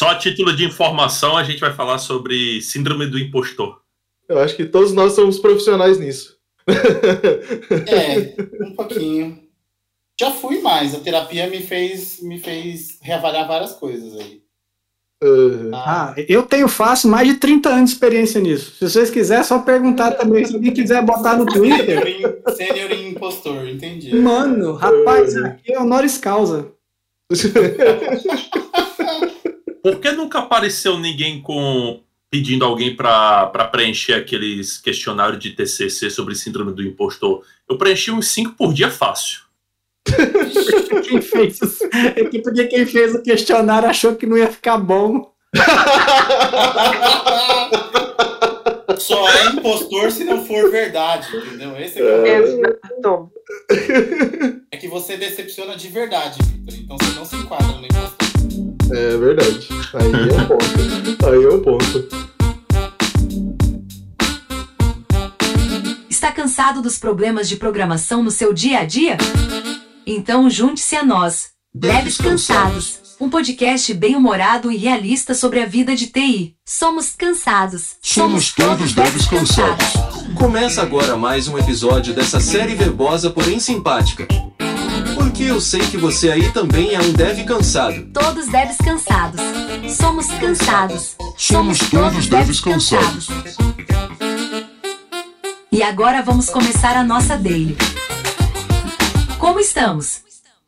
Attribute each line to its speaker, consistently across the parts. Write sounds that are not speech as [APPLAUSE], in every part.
Speaker 1: Só a título de informação, a gente vai falar sobre síndrome do impostor.
Speaker 2: Eu acho que todos nós somos profissionais nisso.
Speaker 3: É, [LAUGHS] um pouquinho. Já fui mais. A terapia me fez, me fez reavaliar várias coisas aí.
Speaker 2: Uhum.
Speaker 4: Ah, eu tenho fácil mais de 30 anos de experiência nisso. Se vocês quiserem, é só perguntar também. Se alguém quiser botar no Twitter.
Speaker 3: Sênior impostor, entendi.
Speaker 4: Mano, rapaz, aqui é honoris causa. [LAUGHS]
Speaker 1: Por que nunca apareceu ninguém com pedindo alguém para preencher aqueles questionários de TCC sobre síndrome do impostor? Eu preenchi uns 5 por dia fácil. [LAUGHS]
Speaker 4: Quem fez é que porque quem fez o questionário achou que não ia ficar bom. [LAUGHS]
Speaker 3: Só é impostor se não for verdade, entendeu? Esse é, que é, o-
Speaker 5: Exato.
Speaker 3: é que você decepciona de verdade, Victor. Então você não se enquadra no impostor.
Speaker 2: É verdade. Aí é o ponto. Aí é o ponto.
Speaker 6: Está cansado dos problemas de programação no seu dia a dia? Então junte-se a nós, Devs Cansados, um podcast bem-humorado e realista sobre a vida de TI. Somos cansados.
Speaker 7: Somos todos devs cansados.
Speaker 8: Começa agora mais um episódio dessa série verbosa, porém simpática. Porque eu sei que você aí também é um dev cansado.
Speaker 6: Todos devs cansados. Somos cansados.
Speaker 7: Somos todos devs cansados.
Speaker 6: E agora vamos começar a nossa daily. Como estamos?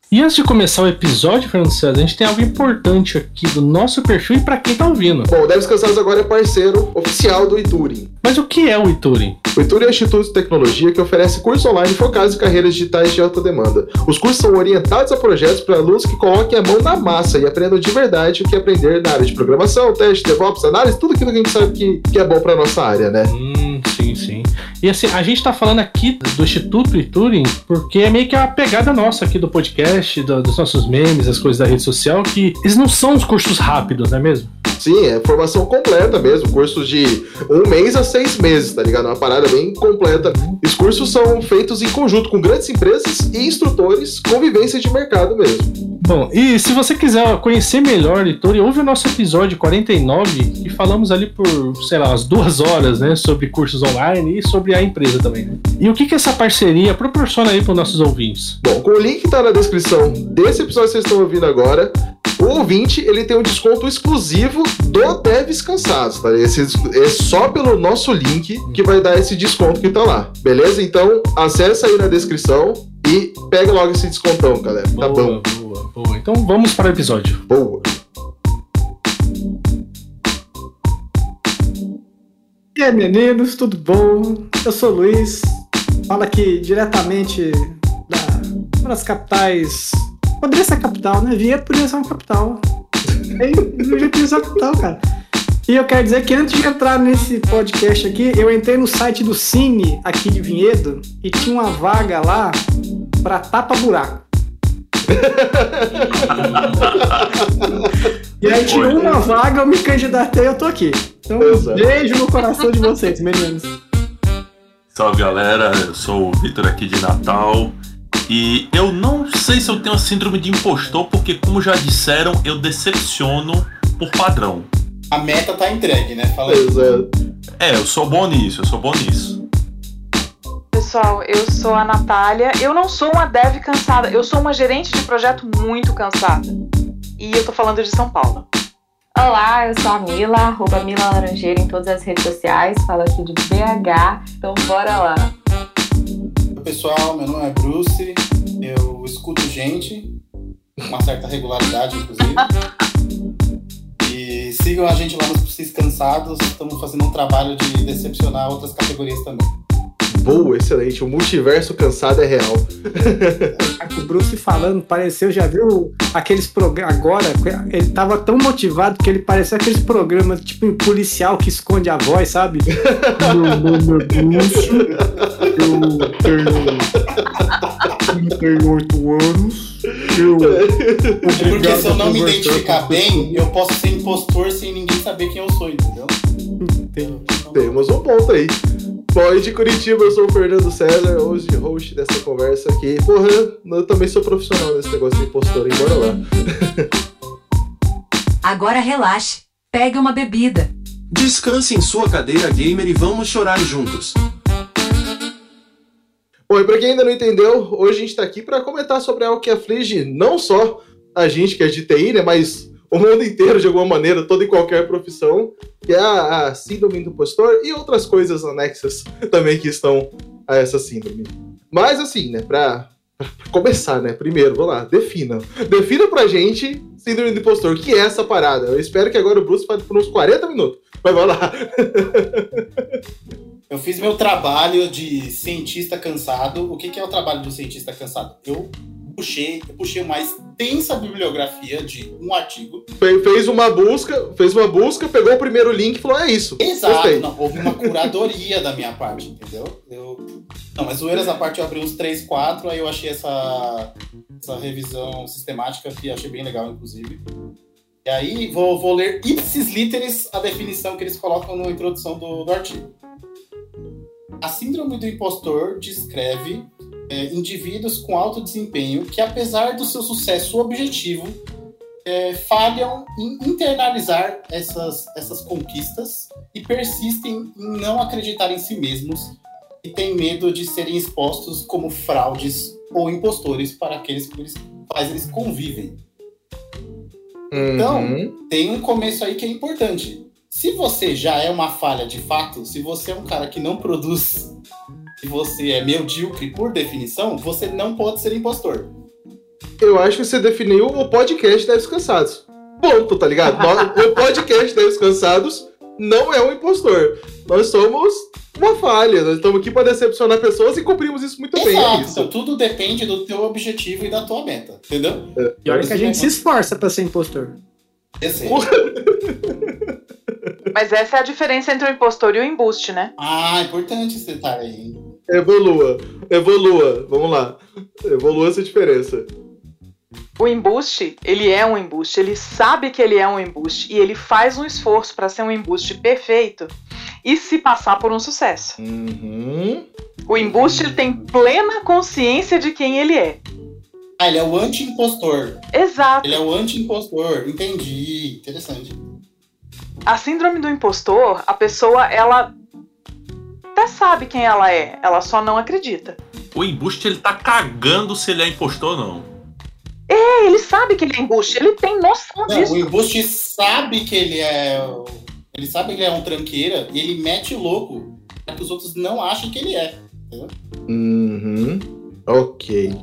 Speaker 9: E antes de começar o episódio, Fernando César, a gente tem algo importante aqui do nosso perfil e para quem tá ouvindo.
Speaker 2: Bom, o Devs Cansados agora é parceiro oficial do Ituring.
Speaker 9: Mas o que é o Ituring?
Speaker 2: O Ituring é um instituto de tecnologia que oferece cursos online focados em carreiras digitais de alta demanda. Os cursos são orientados a projetos para alunos que coloquem a mão na massa e aprendam de verdade o que aprender na área de programação, teste, DevOps, análise, tudo aquilo que a gente sabe que, que é bom para nossa área, né?
Speaker 9: Hum, sim, sim. E assim, a gente tá falando aqui do Instituto Ituring porque é meio que a pegada nossa aqui do podcast, do- dos nossos memes, as coisas da rede social, que eles não são os cursos rápidos, não é mesmo?
Speaker 2: Sim, é formação completa mesmo, cursos de um mês a seis meses, tá ligado? Uma parada bem completa. Os cursos são feitos em conjunto com grandes empresas e instrutores, convivência de mercado mesmo.
Speaker 9: Bom, e se você quiser conhecer melhor o Ituring, ouve o nosso episódio 49 e falamos ali por, sei lá, umas duas horas, né, sobre cursos online e sobre a empresa também, né? E o que que essa parceria proporciona aí para os nossos ouvintes?
Speaker 2: Bom, com o link que tá na descrição desse episódio que vocês estão ouvindo agora, o ouvinte ele tem um desconto exclusivo do Devs Cansados, tá? Esse é só pelo nosso link que vai dar esse desconto que tá lá, beleza? Então acessa aí na descrição e pega logo esse descontão, galera. Tá bom.
Speaker 9: boa, boa. Então vamos para o episódio.
Speaker 2: Boa.
Speaker 4: E aí, meninos, tudo bom? Eu sou o Luiz, falo aqui diretamente da, uma das capitais. Poderia ser a capital, né? Vieto poderia ser uma capital. Eu já podia ser uma capital, cara. E eu quero dizer que antes de entrar nesse podcast aqui, eu entrei no site do Cine aqui de Vinhedo e tinha uma vaga lá pra tapa-buraco. [LAUGHS] E aí tinha uma vaga, eu me candidatei, eu tô aqui. Então,
Speaker 2: Exato.
Speaker 4: beijo no coração de vocês, meninos.
Speaker 1: Salve galera, eu sou o Vitor aqui de Natal. E eu não sei se eu tenho a síndrome de impostor, porque, como já disseram, eu decepciono por padrão.
Speaker 3: A meta tá entregue, né? Fala aí.
Speaker 2: Exato.
Speaker 1: É, eu sou bom nisso, eu sou bom nisso.
Speaker 5: Pessoal, eu sou a Natália. Eu não sou uma dev cansada, eu sou uma gerente de projeto muito cansada. E eu tô falando de São Paulo.
Speaker 10: Olá, eu sou a Mila, arroba Mila Laranjeira em todas as redes sociais, falo aqui de BH, então bora lá.
Speaker 3: Oi, Pessoal, meu nome é Bruce. Eu escuto gente, com uma certa regularidade, inclusive. E sigam a gente lá nos Psis Cansados. Estamos fazendo um trabalho de decepcionar outras categorias também.
Speaker 2: Boa, excelente. O multiverso cansado é real. [LAUGHS]
Speaker 4: O Bruce falando, pareceu, já viu aqueles programas. Agora, ele tava tão motivado que ele parecia aqueles programas tipo em policial que esconde a voz, sabe? Meu nome é Bruce, eu tenho 38 anos, eu. [LAUGHS]
Speaker 3: Porque se eu não me identificar bem, eu posso ser impostor sem ninguém saber quem eu sou, entendeu?
Speaker 2: Temos um ponto aí. Bom, e de Curitiba, eu sou o Fernando César, hoje host dessa conversa aqui. Porra, eu também sou profissional nesse negócio de impostor, hein? Bora lá. [LAUGHS]
Speaker 6: Agora relaxe, pegue uma bebida.
Speaker 8: Descanse em sua cadeira gamer e vamos chorar juntos.
Speaker 2: Bom, e pra quem ainda não entendeu, hoje a gente tá aqui para comentar sobre algo que aflige não só a gente que é de TI, né, mas o mundo inteiro de alguma maneira, toda e qualquer profissão, que é a, a síndrome do impostor e outras coisas anexas [LAUGHS] também que estão a essa síndrome. Mas assim, né, pra, pra começar, né, primeiro, vamos lá, defina. Defina pra gente síndrome do impostor, que é essa parada? Eu espero que agora o Bruce fale por uns 40 minutos, mas vamos lá. [LAUGHS]
Speaker 3: Eu fiz meu trabalho de cientista cansado. O que, que é o trabalho do cientista cansado? Eu puxei, eu puxei uma extensa bibliografia de um artigo.
Speaker 2: Fe- Fez uma busca, fez uma busca, pegou o primeiro link e falou, é isso.
Speaker 3: Exato, não, houve uma curadoria da minha parte, entendeu? Eu, não, mas zoeiras à parte eu abri uns 3, 4, aí eu achei essa, essa revisão sistemática que achei bem legal, inclusive. E aí vou, vou ler ipsis literis a definição que eles colocam na introdução do, do artigo. A síndrome do impostor descreve é, indivíduos com alto desempenho que, apesar do seu sucesso objetivo, é, falham em internalizar essas, essas conquistas e persistem em não acreditar em si mesmos e têm medo de serem expostos como fraudes ou impostores para aqueles com os quais eles convivem. Então,
Speaker 2: Uhum.
Speaker 3: tem um começo aí que é importante. Se você já é uma falha de fato, se você é um cara que não produz, se você é medíocre por definição, você não pode ser impostor.
Speaker 2: Eu acho que você definiu o podcast Deves Cansados. Ponto, tá ligado? O podcast Deves Cansados não é um impostor. Nós somos uma falha. Nós estamos aqui para decepcionar pessoas e cumprimos isso muito bem. É
Speaker 3: Exato,
Speaker 2: isso.
Speaker 3: então tudo depende do teu objetivo e da tua meta, entendeu?
Speaker 4: E olha que a gente se esforça pra ser impostor.
Speaker 3: Esse-
Speaker 5: Mas essa é a diferença entre o impostor e o embuste, né?
Speaker 3: Ah, importante você estar aí.
Speaker 2: Evolua. Evolua. Vamos lá. Evolua essa diferença.
Speaker 5: O embuste, ele é um embuste, ele sabe que ele é um embuste e ele faz um esforço para ser um embuste perfeito e se passar por um sucesso.
Speaker 2: Uhum.
Speaker 5: O embuste ele tem plena consciência de quem ele é.
Speaker 3: Ah, ele é o anti-impostor.
Speaker 5: Exato.
Speaker 3: Ele é o anti-impostor. Entendi. Interessante.
Speaker 5: A síndrome do impostor, a pessoa ela até sabe quem ela é, ela só não acredita.
Speaker 1: O embuste ele tá cagando se ele é impostor ou não.
Speaker 5: É, ele sabe que ele é embuste, ele tem noção
Speaker 3: Não,
Speaker 5: disso.
Speaker 3: o embuste sabe que ele é. Ele sabe que ele é um tranqueira e ele mete o louco para que os outros não achem que ele é.
Speaker 2: Uhum. Ok.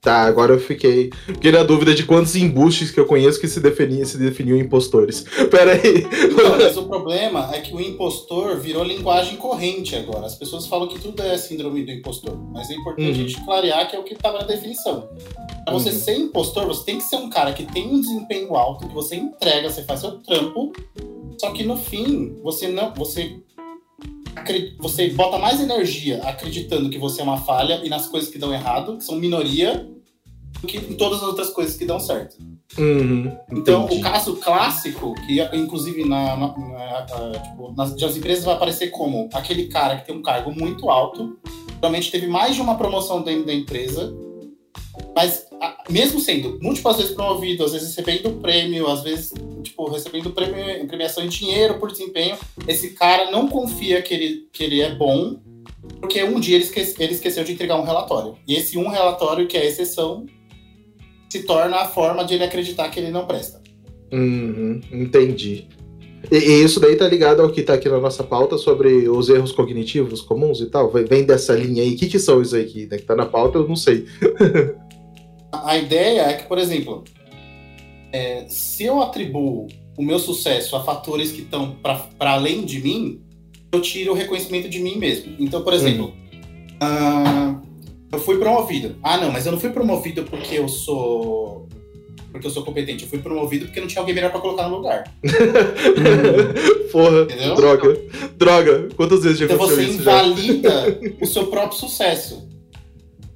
Speaker 2: Tá, agora eu fiquei, fiquei na dúvida de quantos embustes que eu conheço que se, definiam, se definiam impostores. [LAUGHS] Pera aí.
Speaker 3: Não, mas o problema é que o impostor virou linguagem corrente agora. As pessoas falam que tudo é síndrome do impostor. Mas é importante
Speaker 2: Uhum.
Speaker 3: a gente clarear que é o que estava na definição. Para você
Speaker 2: Uhum.
Speaker 3: ser impostor, você tem que ser um cara que tem um desempenho alto, que você entrega, você faz seu trampo. Só que no fim, você não. Você, você bota mais energia acreditando que você é uma falha e nas coisas que dão errado, que são minoria, do que em todas as outras coisas que dão certo.
Speaker 2: Uhum,
Speaker 3: Então, o caso clássico, que inclusive na, na- na- tipo, nas, nas empresas vai aparecer como aquele cara que tem um cargo muito alto, realmente teve mais de uma promoção dentro da empresa, mas mesmo sendo múltiplas vezes promovido, às vezes recebendo prêmio, às vezes tipo, recebendo prêmio, premiação em dinheiro por desempenho, esse cara não confia que ele, que ele é bom, porque um dia ele, esque- ele esqueceu de entregar um relatório. E esse um relatório, que é a exceção, se torna a forma de ele acreditar que ele não presta.
Speaker 2: Uhum, entendi. E, e isso daí tá ligado ao que tá aqui na nossa pauta sobre os erros cognitivos comuns e tal? Vem- dessa linha aí. O que, que são isso aqui? Né? Que tá na pauta, eu não sei. [LAUGHS]
Speaker 3: A ideia é que, por exemplo, é, se eu atribuo o meu sucesso a fatores que estão para além de mim, eu tiro o reconhecimento de mim mesmo. Então, por exemplo, ah, eu fui promovido. Ah, não, mas eu não fui promovido porque eu sou porque eu sou competente. Eu fui promovido porque não tinha alguém melhor para colocar no lugar. [LAUGHS]
Speaker 2: Porra,
Speaker 3: Entendeu?
Speaker 2: droga. Droga. Quantas vezes já
Speaker 3: Então
Speaker 2: aconteceu
Speaker 3: você
Speaker 2: isso já?
Speaker 3: invalida o seu próprio sucesso.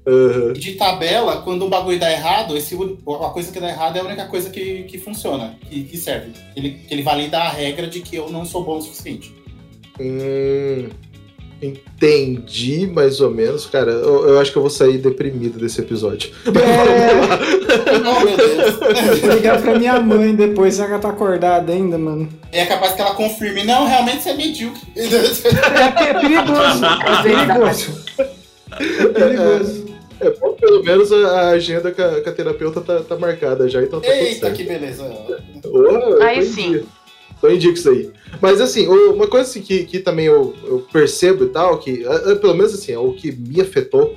Speaker 3: E de tabela, quando um bagulho dá errado, esse, a coisa que dá errado é a única coisa que, que funciona, que, que serve. Ele, que ele valida a regra de que eu não sou bom o suficiente.
Speaker 2: Hum, Entendi, mais ou menos. Cara, eu, eu acho que eu vou sair deprimido desse episódio. [LAUGHS]
Speaker 4: É,
Speaker 3: Oh, meu Deus. [LAUGHS]
Speaker 4: vou ligar pra minha mãe depois, se ela tá acordada ainda, mano.
Speaker 3: É capaz que ela confirme, não, realmente você é medíocre.
Speaker 4: É, é perigoso, [LAUGHS] é perigoso. É perigoso.
Speaker 2: É bom, pelo menos a agenda com a, com a terapeuta tá, tá marcada já, então tá tudo
Speaker 3: Eita, que beleza.
Speaker 2: Eu
Speaker 5: Aí sim.
Speaker 2: dia. Tô em dia com isso aí. Mas assim, uma coisa assim, que, que também eu, eu percebo e tal, que pelo menos assim, é o que me afetou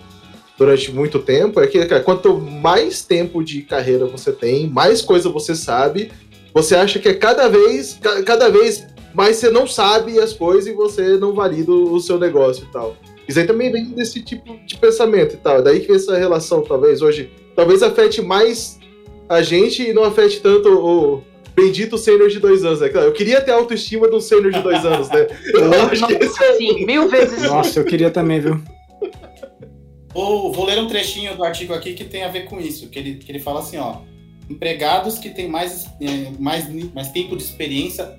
Speaker 2: durante muito tempo, é que, cara, quanto mais tempo de carreira você tem, mais coisa você sabe, você acha que é cada vez, ca- cada vez mais você não sabe as coisas e você não valida o seu negócio e tal. Isso aí também vem desse tipo de pensamento e tal. Daí que vem essa relação, talvez, hoje, talvez afete mais a gente e não afete tanto o bendito sênior de dois anos, né? Claro, Eu queria ter a autoestima do sênior de dois anos, né? [LAUGHS] Eu acho que esse é
Speaker 5: Sim, mil vezes.
Speaker 4: Nossa, eu queria também, viu?
Speaker 3: Vou, vou ler um trechinho do artigo aqui que tem a ver com isso, que ele, que ele fala assim, ó. Empregados que têm mais, eh, mais, mais tempo de experiência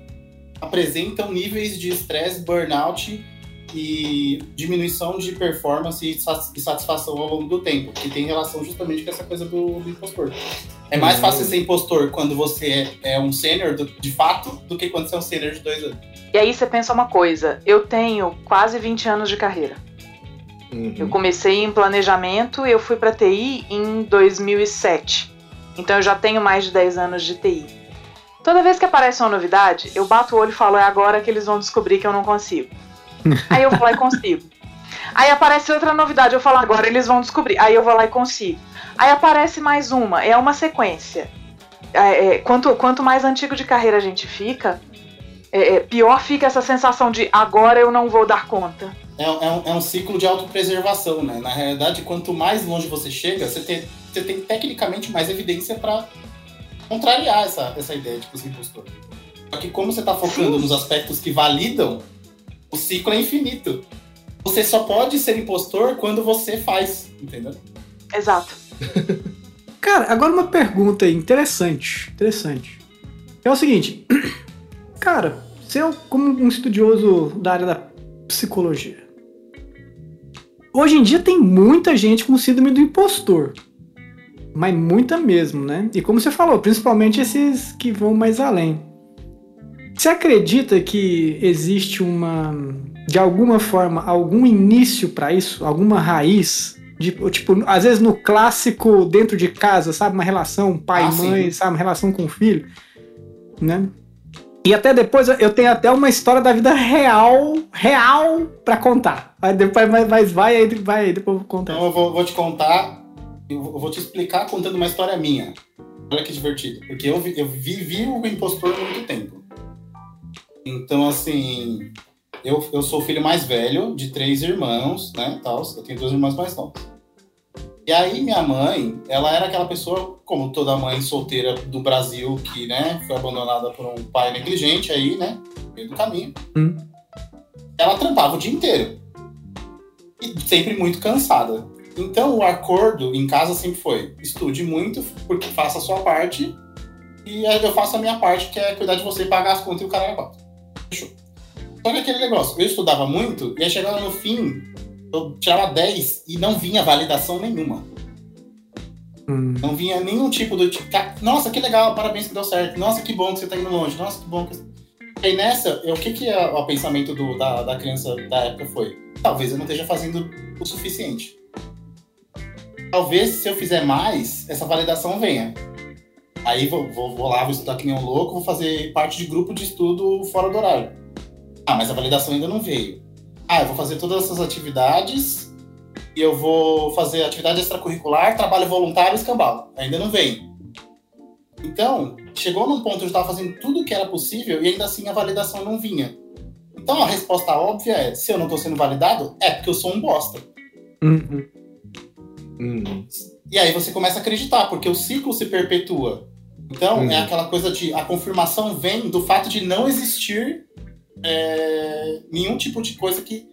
Speaker 3: apresentam níveis de estresse, burnout e diminuição de performance e sat- e satisfação ao longo do tempo, que tem relação justamente com essa coisa do, do impostor. É mais fácil ser impostor quando você é, é um sênior de fato do que quando você é um sênior de dois anos.
Speaker 5: E aí você pensa uma coisa, eu tenho quase 20 anos de carreira. Eu
Speaker 2: Uhum.
Speaker 5: comecei em planejamento, eu fui para TI em 2007. Então eu já tenho mais de 10 anos de TI. Toda vez que aparece uma novidade, eu bato o olho e falo, é agora que eles vão descobrir que eu não consigo. [LAUGHS] Aí eu vou lá e consigo. Aí aparece outra novidade, eu falo, agora eles vão descobrir. Aí eu vou lá e consigo. Aí aparece mais uma, é uma sequência. É, é, quanto, quanto mais antigo de carreira a gente fica, é, é, pior fica essa sensação de agora eu não vou dar conta.
Speaker 3: É, é um, é um ciclo de autopreservação, né? Na realidade, quanto mais longe você chega, você tem, você tem tecnicamente mais evidência para contrariar essa, essa ideia de que você é impostor. Só que como você tá focando nos aspectos que validam, o ciclo é infinito. Você só pode ser impostor quando você faz, entendeu?
Speaker 5: Exato. [LAUGHS]
Speaker 4: Cara, agora uma pergunta aí, interessante, interessante. É o seguinte, [CLEARS THROAT] cara, você é como um estudioso da área da psicologia. Hoje em dia tem muita gente com síndrome do impostor. Mas muita mesmo, né? E como você falou, principalmente esses que vão mais além. Você acredita que existe uma, de alguma forma, algum início pra isso? Alguma raiz? De, tipo, às vezes no clássico dentro de casa, sabe? Uma relação pai
Speaker 3: Ah,
Speaker 4: sabe? Uma relação com o filho, né? E até depois eu tenho até uma história da vida real, real pra contar. Aí depois mas, mas vai aí, vai aí, depois eu vou contar.
Speaker 3: Então eu vou, vou te contar, eu vou te explicar contando uma história minha. Olha que divertido. Porque eu, eu vivi o impostor há muito tempo. Então, assim, eu, eu sou o filho mais velho de três irmãos, né? Tal, eu tenho dois irmãos mais novos. E aí, minha mãe, ela era aquela pessoa, como toda mãe solteira do Brasil, que, né, foi abandonada por um pai negligente aí, né? No meio do caminho.
Speaker 4: Hum.
Speaker 3: Ela trampava o dia inteiro. E sempre muito cansada. Então, o acordo em casa sempre foi: estude muito, porque faça a sua parte, e aí eu faço a minha parte, que é cuidar de você, pagar as contas e o cara é quatro. Só que aquele negócio, eu estudava muito, e aí chegava no fim, eu tirava 10 e não vinha validação nenhuma.
Speaker 4: Hum.
Speaker 3: Não vinha nenhum tipo do tipo, "Ca- nossa, que legal, parabéns que deu certo, nossa, que bom que você tá indo longe, nossa, que bom que. E aí nessa, eu- o que, que é o pensamento do- da, da criança da época foi? Talvez eu não esteja fazendo o suficiente. Talvez se eu fizer mais, essa validação venha. Aí vou, vou, vou lá, vou estudar que nem um louco, vou fazer parte de grupo de estudo fora do horário. Ah, mas a validação ainda não veio. Ah, eu vou fazer todas essas atividades e eu vou fazer atividade extracurricular, trabalho voluntário e escambau. Ainda não vem. Então, chegou num ponto onde eu estava fazendo tudo o que era possível e ainda assim a validação não vinha. Então a resposta óbvia é: se eu não estou sendo validado, é porque eu sou um bosta.
Speaker 4: Uhum.
Speaker 2: Hum.
Speaker 3: E aí você começa a acreditar, porque o ciclo se perpetua. Então,
Speaker 2: Uhum.
Speaker 3: é aquela coisa de. A confirmação vem do fato de não existir é, nenhum tipo de coisa que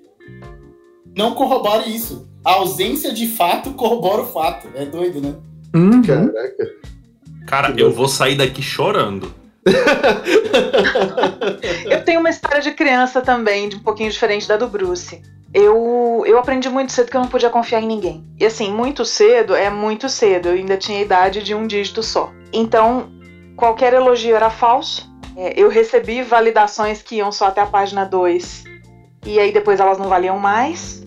Speaker 3: não corrobore isso. A ausência de fato [LAUGHS] corrobora o fato. É doido, né?
Speaker 4: Uhum.
Speaker 2: Caraca.
Speaker 1: Cara, eu vou sair daqui chorando. [LAUGHS]
Speaker 5: Eu tenho uma história de criança também, de um pouquinho diferente da do Bruce. eu, eu aprendi muito cedo que eu não podia confiar em ninguém. E assim, muito cedo é muito cedo. Eu ainda tinha a idade de um dígito só. Então, qualquer elogio era falso. É, eu recebi validações que iam só até a página 2. E aí depois elas não valiam mais.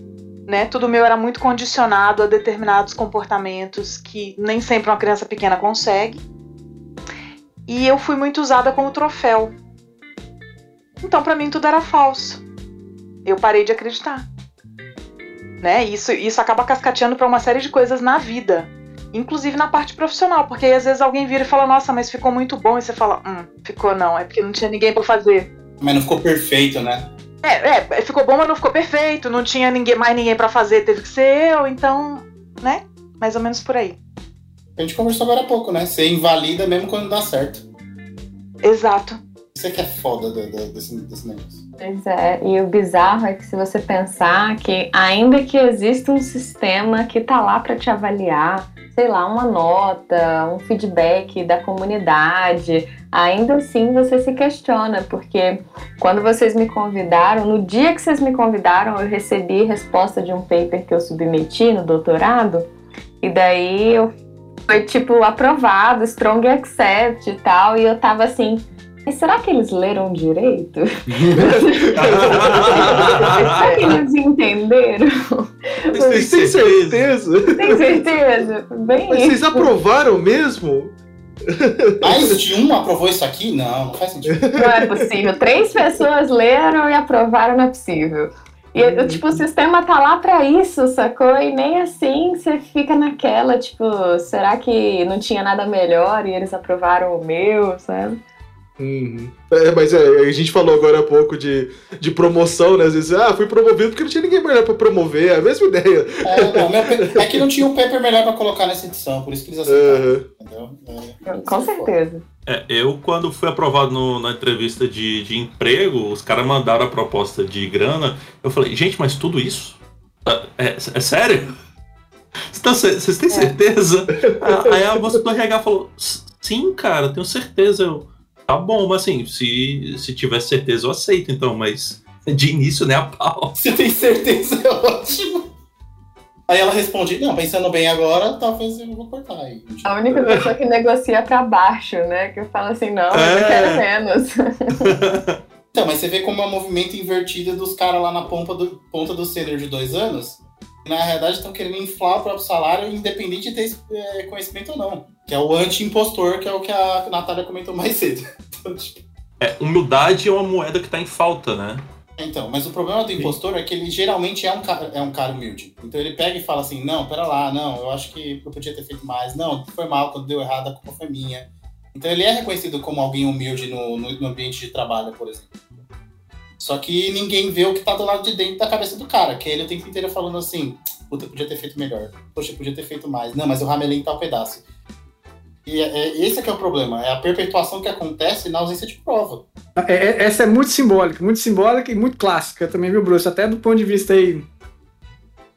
Speaker 5: Né? Tudo meu era muito condicionado a determinados comportamentos que nem sempre uma criança pequena consegue. E eu fui muito usada como troféu. Então, para mim, tudo era falso. Eu parei de acreditar. Né? Isso, isso acaba cascateando para uma série de coisas na vida. Inclusive na parte profissional, porque aí às vezes alguém vira e fala, nossa, mas ficou muito bom, e você fala, hum, ficou não, é porque não tinha ninguém para fazer.
Speaker 3: Mas não ficou perfeito, né?
Speaker 5: É, é, ficou bom, mas não ficou perfeito, não tinha ninguém, mais ninguém para fazer, teve que ser eu, então, né? Mais ou menos por aí.
Speaker 3: A gente conversou agora há pouco, né? Ser invalida mesmo quando dá certo.
Speaker 5: Exato.
Speaker 3: Isso é que é foda desse, desse negócio.
Speaker 10: Pois é, e o bizarro é que se você pensar que ainda que exista um sistema que tá lá para te avaliar, sei lá, uma nota, um feedback da comunidade, ainda assim você se questiona, porque quando vocês me convidaram, no dia que vocês me convidaram, eu recebi resposta de um paper que eu submeti no doutorado, e daí eu foi tipo aprovado, strong accept e tal, e eu tava assim, mas será que eles leram direito? [LAUGHS] será que eles entenderam?
Speaker 2: Vocês têm certeza?
Speaker 10: Tem certeza? Bem
Speaker 2: Mas vocês aprovaram mesmo?
Speaker 3: Mais de um aprovou isso aqui? Não, não faz sentido.
Speaker 10: Não é possível. Três pessoas leram e aprovaram, não é possível. E,
Speaker 2: Uhum.
Speaker 10: tipo, o sistema tá lá pra isso, sacou? E nem assim você fica naquela, tipo, será que não tinha nada melhor e eles aprovaram o meu, sabe?
Speaker 2: Uhum. É, mas é, a gente falou agora há pouco de, de promoção, né? Às vezes, ah, fui promovido porque não tinha ninguém melhor pra promover, é a mesma ideia.
Speaker 3: É, não, pe- é que não tinha um paper melhor pra colocar nessa edição, por isso que eles aceitaram.
Speaker 2: Uhum.
Speaker 3: Entendeu? É,
Speaker 10: Com certeza.
Speaker 1: É, eu, quando fui aprovado no- na entrevista de, de emprego, os caras mandaram a proposta de grana. Eu falei, gente, mas tudo isso? É, é- é sério? Vocês ce- Vocês têm certeza? Ah, [LAUGHS] Aí a moça do RH falou, sim, cara, tenho certeza. Eu, tá bom, mas assim, se, se tiver certeza eu aceito, então, mas de início, né, a pau. [LAUGHS]
Speaker 3: Você tem certeza? É ótimo. Aí ela responde, não, pensando bem agora, talvez eu vou cortar aí.
Speaker 10: A única pessoa que negocia pra baixo, né? Que fala assim, não, eu
Speaker 3: É.
Speaker 10: quero menos. [LAUGHS]
Speaker 3: Então, mas você vê como é um movimento invertido dos caras lá na ponta do, ponta do sênior de dois anos, que na realidade estão querendo inflar o próprio salário, independente de ter é, conhecimento ou não. Que é o anti-impostor, que é o que a Natália comentou mais cedo. Então, tipo,
Speaker 1: É, humildade é uma moeda que tá em falta, né?
Speaker 3: Então, mas o problema do impostor é que ele geralmente é um, cara, é um cara humilde. Então ele pega e fala assim: não, pera lá, não, eu acho que eu podia ter feito mais. Não, foi mal, quando deu errado, a culpa foi minha. Então ele é reconhecido como alguém humilde no, no, no ambiente de trabalho, por exemplo. Só que ninguém vê o que tá do lado de dentro da cabeça do cara, que é ele o tempo inteiro falando assim: puta, eu podia ter feito melhor. Poxa, eu podia ter feito mais. Não, mas eu ramelei em tal pedaço. E é, é- esse é que é o problema, é a perpetuação que acontece na ausência de prova.
Speaker 4: É, é- essa é muito simbólica, muito simbólica e muito clássica também, viu, Bruce? Até do ponto de vista aí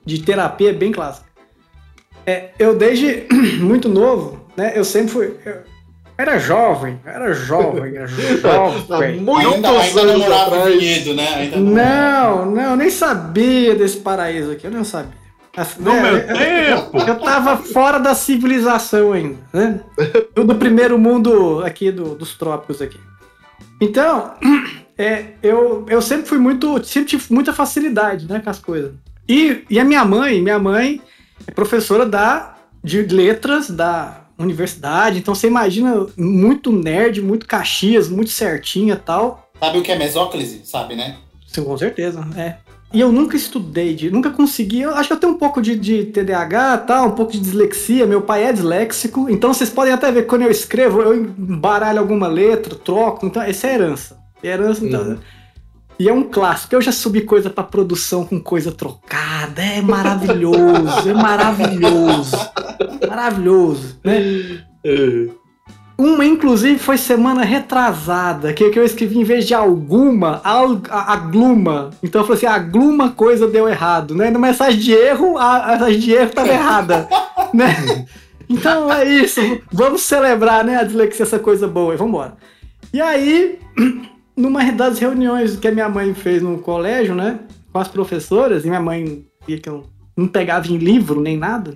Speaker 4: de terapia, é bem clássica. É, eu desde [CLEARS THROAT] muito novo, né? Eu sempre fui. Eu era jovem, era jovem, era [LAUGHS] jovem.
Speaker 3: ainda, ainda não morava em Vinhedo, né? Ainda
Speaker 4: Não, não, eu nem sabia desse paraíso aqui, eu não sabia. As-
Speaker 1: No
Speaker 4: né,
Speaker 1: meu
Speaker 4: eu-
Speaker 1: tempo!
Speaker 4: Eu tava fora da civilização ainda, né? Do, do primeiro mundo aqui do- dos trópicos aqui. Então, [CLEARS THROAT] é, eu, eu sempre fui muito, sempre tive muita facilidade, né, com as coisas. E, e a minha mãe, minha mãe é professora da, de letras da universidade, então você imagina muito nerd, muito caxias, muito certinha e tal.
Speaker 3: Sabe o que é mesóclise? Sabe, né?
Speaker 4: Sim, com certeza, é. E eu nunca estudei, de, nunca consegui. Eu acho que eu tenho um pouco de, de TDAH, tá? um pouco de dislexia. Meu pai é disléxico, então vocês podem até ver quando eu escrevo, eu embaralho alguma letra, troco. Então, essa é herança. É herança, então.
Speaker 2: Uhum.
Speaker 4: E é um clássico. Eu já subi coisa pra produção com coisa trocada. É maravilhoso, é maravilhoso. Maravilhoso, né? [LAUGHS] Uma, inclusive, foi semana retrasada, que, que eu escrevi em vez de alguma, al, a, agluma. Então eu falei assim, agluma coisa deu errado, né? Na mensagem de erro, a, mensagem de erro estava errada, [LAUGHS] né? Então é isso, vamos celebrar, né, a dislexia, essa coisa boa, e vamos embora. E aí, [CLEARS THROAT] numa das reuniões que a minha mãe fez no colégio, né? com as professoras, e minha mãe via que eu não pegava em livro nem nada,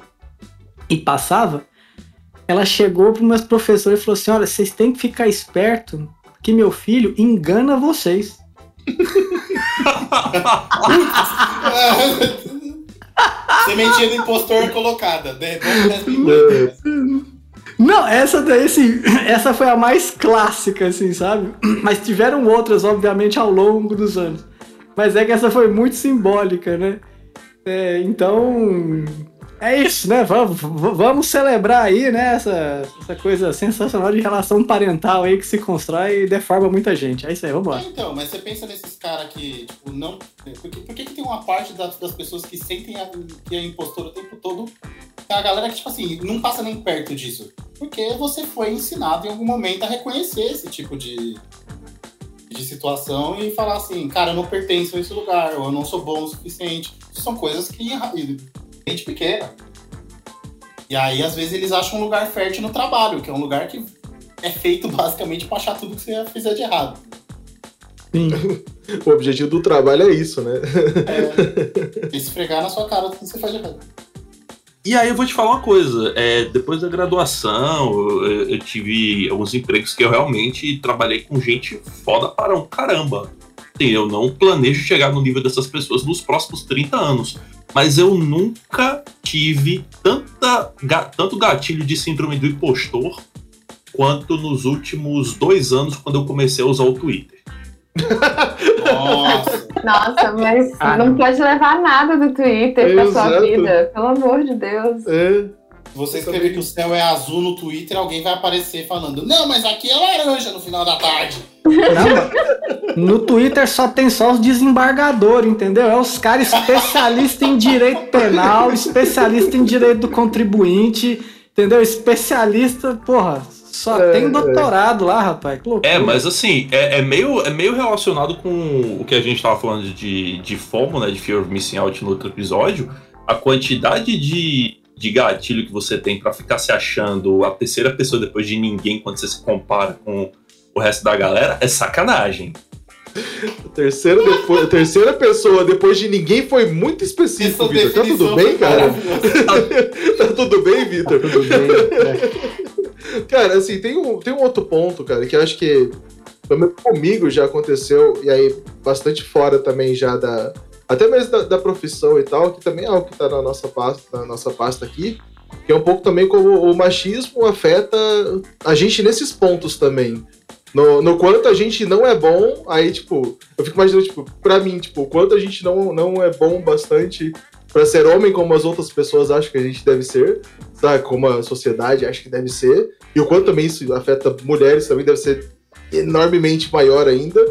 Speaker 4: e passava, ela chegou para meus professores e falou assim: olha, vocês têm que ficar esperto que meu filho engana vocês. [LAUGHS]
Speaker 3: Sementinha do impostor colocada. né? Vamos nessa
Speaker 2: É.
Speaker 4: Não, essa daí, assim, [LAUGHS] essa foi a mais clássica, assim, sabe? Mas tiveram outras, obviamente, ao longo dos anos. Mas é que essa foi muito simbólica, né? É, então, é isso, né? Vamos, vamos celebrar aí, né? Essa, essa coisa sensacional de relação parental aí que se constrói e deforma muita gente. É isso aí, vamos lá.
Speaker 3: Então, mas você pensa nesses caras que, tipo, não. Por que, por que, que tem uma parte das, das pessoas que sentem a, que é impostor o tempo todo? Tem a galera que, tipo assim, não passa nem perto disso. Porque você foi ensinado em algum momento a reconhecer esse tipo de, de situação e falar assim, cara, eu não pertenço a esse lugar, ou eu não sou bom o suficiente. São coisas que. Gente pequena. E aí, às vezes, eles acham um lugar fértil no trabalho, que é um lugar que é feito [LAUGHS] basicamente pra achar tudo que você fizer de errado.
Speaker 4: Sim. [LAUGHS]
Speaker 2: O objetivo do trabalho é isso, né?
Speaker 3: É, [LAUGHS] esfregar na sua cara tudo que você faz de errado.
Speaker 1: E aí eu vou te falar uma coisa, é, depois da graduação, eu, eu tive alguns empregos que eu realmente trabalhei com gente foda para um caramba. Assim, eu não planejo chegar no nível dessas pessoas nos próximos 30 anos. Mas eu nunca tive tanta, ga- tanto gatilho de síndrome do impostor quanto nos últimos dois anos, quando eu comecei a usar o Twitter.
Speaker 3: Nossa.
Speaker 10: Nossa, mas
Speaker 4: Ah,
Speaker 10: não
Speaker 4: não.
Speaker 10: pode levar nada do Twitter pra sua vida. Pelo amor de Deus.
Speaker 2: É.
Speaker 3: Se você escrever que o céu é azul no Twitter, alguém vai aparecer falando: Não, mas aqui é laranja no final da tarde.
Speaker 4: Não, no Twitter só tem só os desembargadores, entendeu? É os caras especialistas em direito penal, especialista em direito do contribuinte, entendeu? Especialista, porra, só
Speaker 2: É,
Speaker 4: tem
Speaker 2: é.
Speaker 4: doutorado lá, rapaz.
Speaker 1: É, mas assim, é, é meio, é meio relacionado com o que a gente tava falando de, de FOMO, né? De Fear of Missing Out no outro episódio. A quantidade de, de gatilho que você tem pra ficar se achando a terceira pessoa depois de ninguém quando você se compara com o resto da galera é sacanagem.
Speaker 2: A [LAUGHS] terceira, depois, a terceira pessoa, depois de ninguém, foi muito específico, [LAUGHS] Vitor. Tá tudo bem, cara? tá tudo bem, Vitor?
Speaker 4: Tudo bem, né? [LAUGHS]
Speaker 2: Cara, assim, tem um, tem um outro ponto, cara, que eu acho que pelo menos comigo já aconteceu, e aí bastante fora também já da. Até mesmo da, da profissão e tal, que também é algo que tá na nossa pasta, na nossa pasta aqui, que é um pouco também como o machismo afeta a gente nesses pontos também. No, no quanto a gente não é bom, aí, tipo, eu fico imaginando, tipo, pra mim, tipo, o quanto a gente não, não é bom bastante pra ser homem como as outras pessoas acham que a gente deve ser, sabe? Como a sociedade acha que deve ser. E o quanto também isso afeta mulheres também deve ser enormemente maior ainda.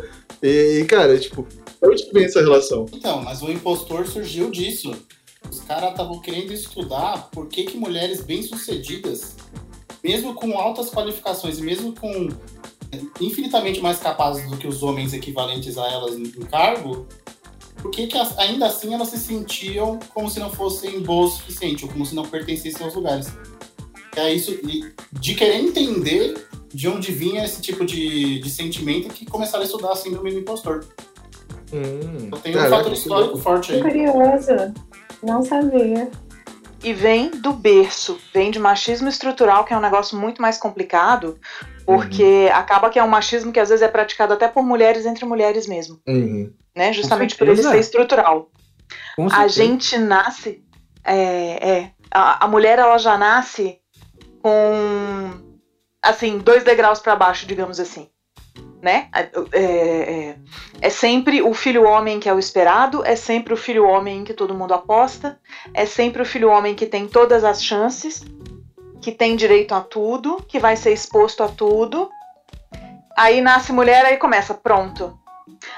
Speaker 2: E, cara, tipo, vem essa relação?
Speaker 3: Então, mas o impostor surgiu disso. Os caras estavam querendo estudar por que, que mulheres bem-sucedidas, mesmo com altas qualificações mesmo com infinitamente mais capazes do que os homens equivalentes a elas no cargo, por que, que ainda assim elas se sentiam como se não fossem boas o suficiente, ou como se não pertencessem aos lugares. É isso, de querer entender de onde vinha esse tipo de, de sentimento que começaram a estudar a síndrome do impostor.
Speaker 2: Hum,
Speaker 3: Então tem um fator
Speaker 2: que
Speaker 3: histórico forte
Speaker 10: Que
Speaker 3: aí.
Speaker 10: curioso. Não sabia.
Speaker 5: E vem do berço, vem de machismo estrutural, que é um negócio muito mais complicado, porque acaba que é um machismo que às vezes é praticado até por mulheres entre mulheres mesmo,
Speaker 2: Uhum.
Speaker 5: né? Justamente por ele ser estrutural. A gente nasce. É, é, a, a mulher ela já nasce com assim dois degraus para baixo, digamos assim, né? É, é, é sempre o filho homem que é o esperado, é sempre o filho homem em que todo mundo aposta, é sempre o filho homem que tem todas as chances, que tem direito a tudo, que vai ser exposto a tudo. Aí nasce mulher, aí começa, pronto.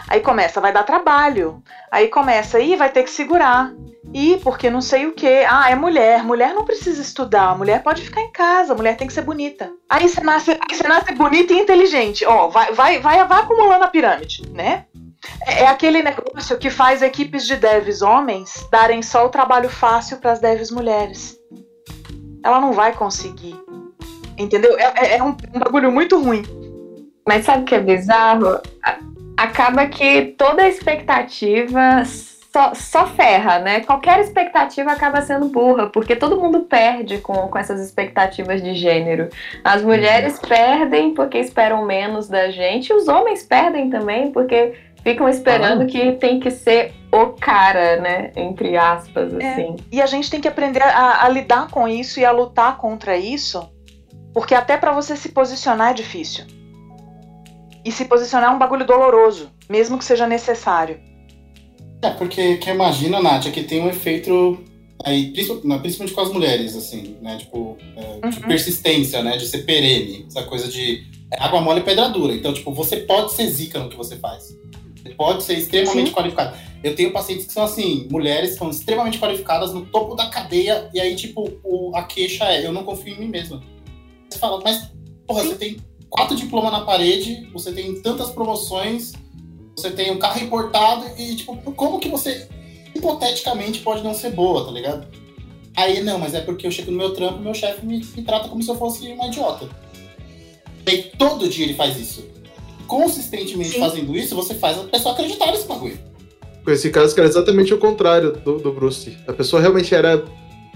Speaker 5: Aí começa, vai dar trabalho. Aí começa, ih, vai ter que segurar. Ih, porque não sei o que. Ah, é mulher. Mulher não precisa estudar. Mulher pode ficar em casa. Mulher tem que ser bonita. Aí você nasce, você nasce bonita e inteligente. Ó, vai, vai, vai, vai acumulando a pirâmide, né? É, é aquele negócio que faz equipes de devs homens darem só o trabalho fácil para as devs mulheres. Ela não vai conseguir. Entendeu? É, é- é um, um bagulho muito ruim.
Speaker 10: Mas sabe o que é bizarro? Acaba que toda a expectativa só, só ferra, né? Qualquer expectativa acaba sendo burra, porque todo mundo perde com, com essas expectativas de gênero. As mulheres perdem porque esperam menos da gente, e os homens perdem também porque ficam esperando que tem que ser o cara, né? Entre aspas,
Speaker 5: É.
Speaker 10: assim.
Speaker 5: E a gente tem que aprender a, a lidar com isso e a lutar contra isso, porque até pra você se posicionar é difícil. E se posicionar é um bagulho doloroso, mesmo que seja necessário.
Speaker 3: É, porque que eu imagino, Nath, é que tem um efeito aí, principalmente com as mulheres, assim, né? Tipo, é, de
Speaker 5: Uhum.
Speaker 3: persistência, né? De ser perene. Essa coisa de é, água mole e pedra dura. Então, tipo, você pode ser zica no que você faz. Você pode ser extremamente
Speaker 5: Sim.
Speaker 3: qualificado. Eu tenho pacientes que são assim, mulheres que são extremamente qualificadas no topo da cadeia, e aí, tipo, o- a queixa é, eu não confio em mim mesma. Você fala, mas, porra, você tem quatro diplomas na parede, você tem tantas promoções, você tem um carro importado, e, tipo, como que você, hipoteticamente, pode não ser boa, tá ligado? Aí, não, mas é porque eu chego no meu trampo e meu chefe me, me trata como se eu fosse uma idiota. E aí, todo dia ele faz isso. Consistentemente
Speaker 5: Sim.
Speaker 3: fazendo isso, você faz a pessoa acreditar nesse bagulho.
Speaker 2: Com esse caso que era exatamente o contrário do, do Bruce. A pessoa realmente era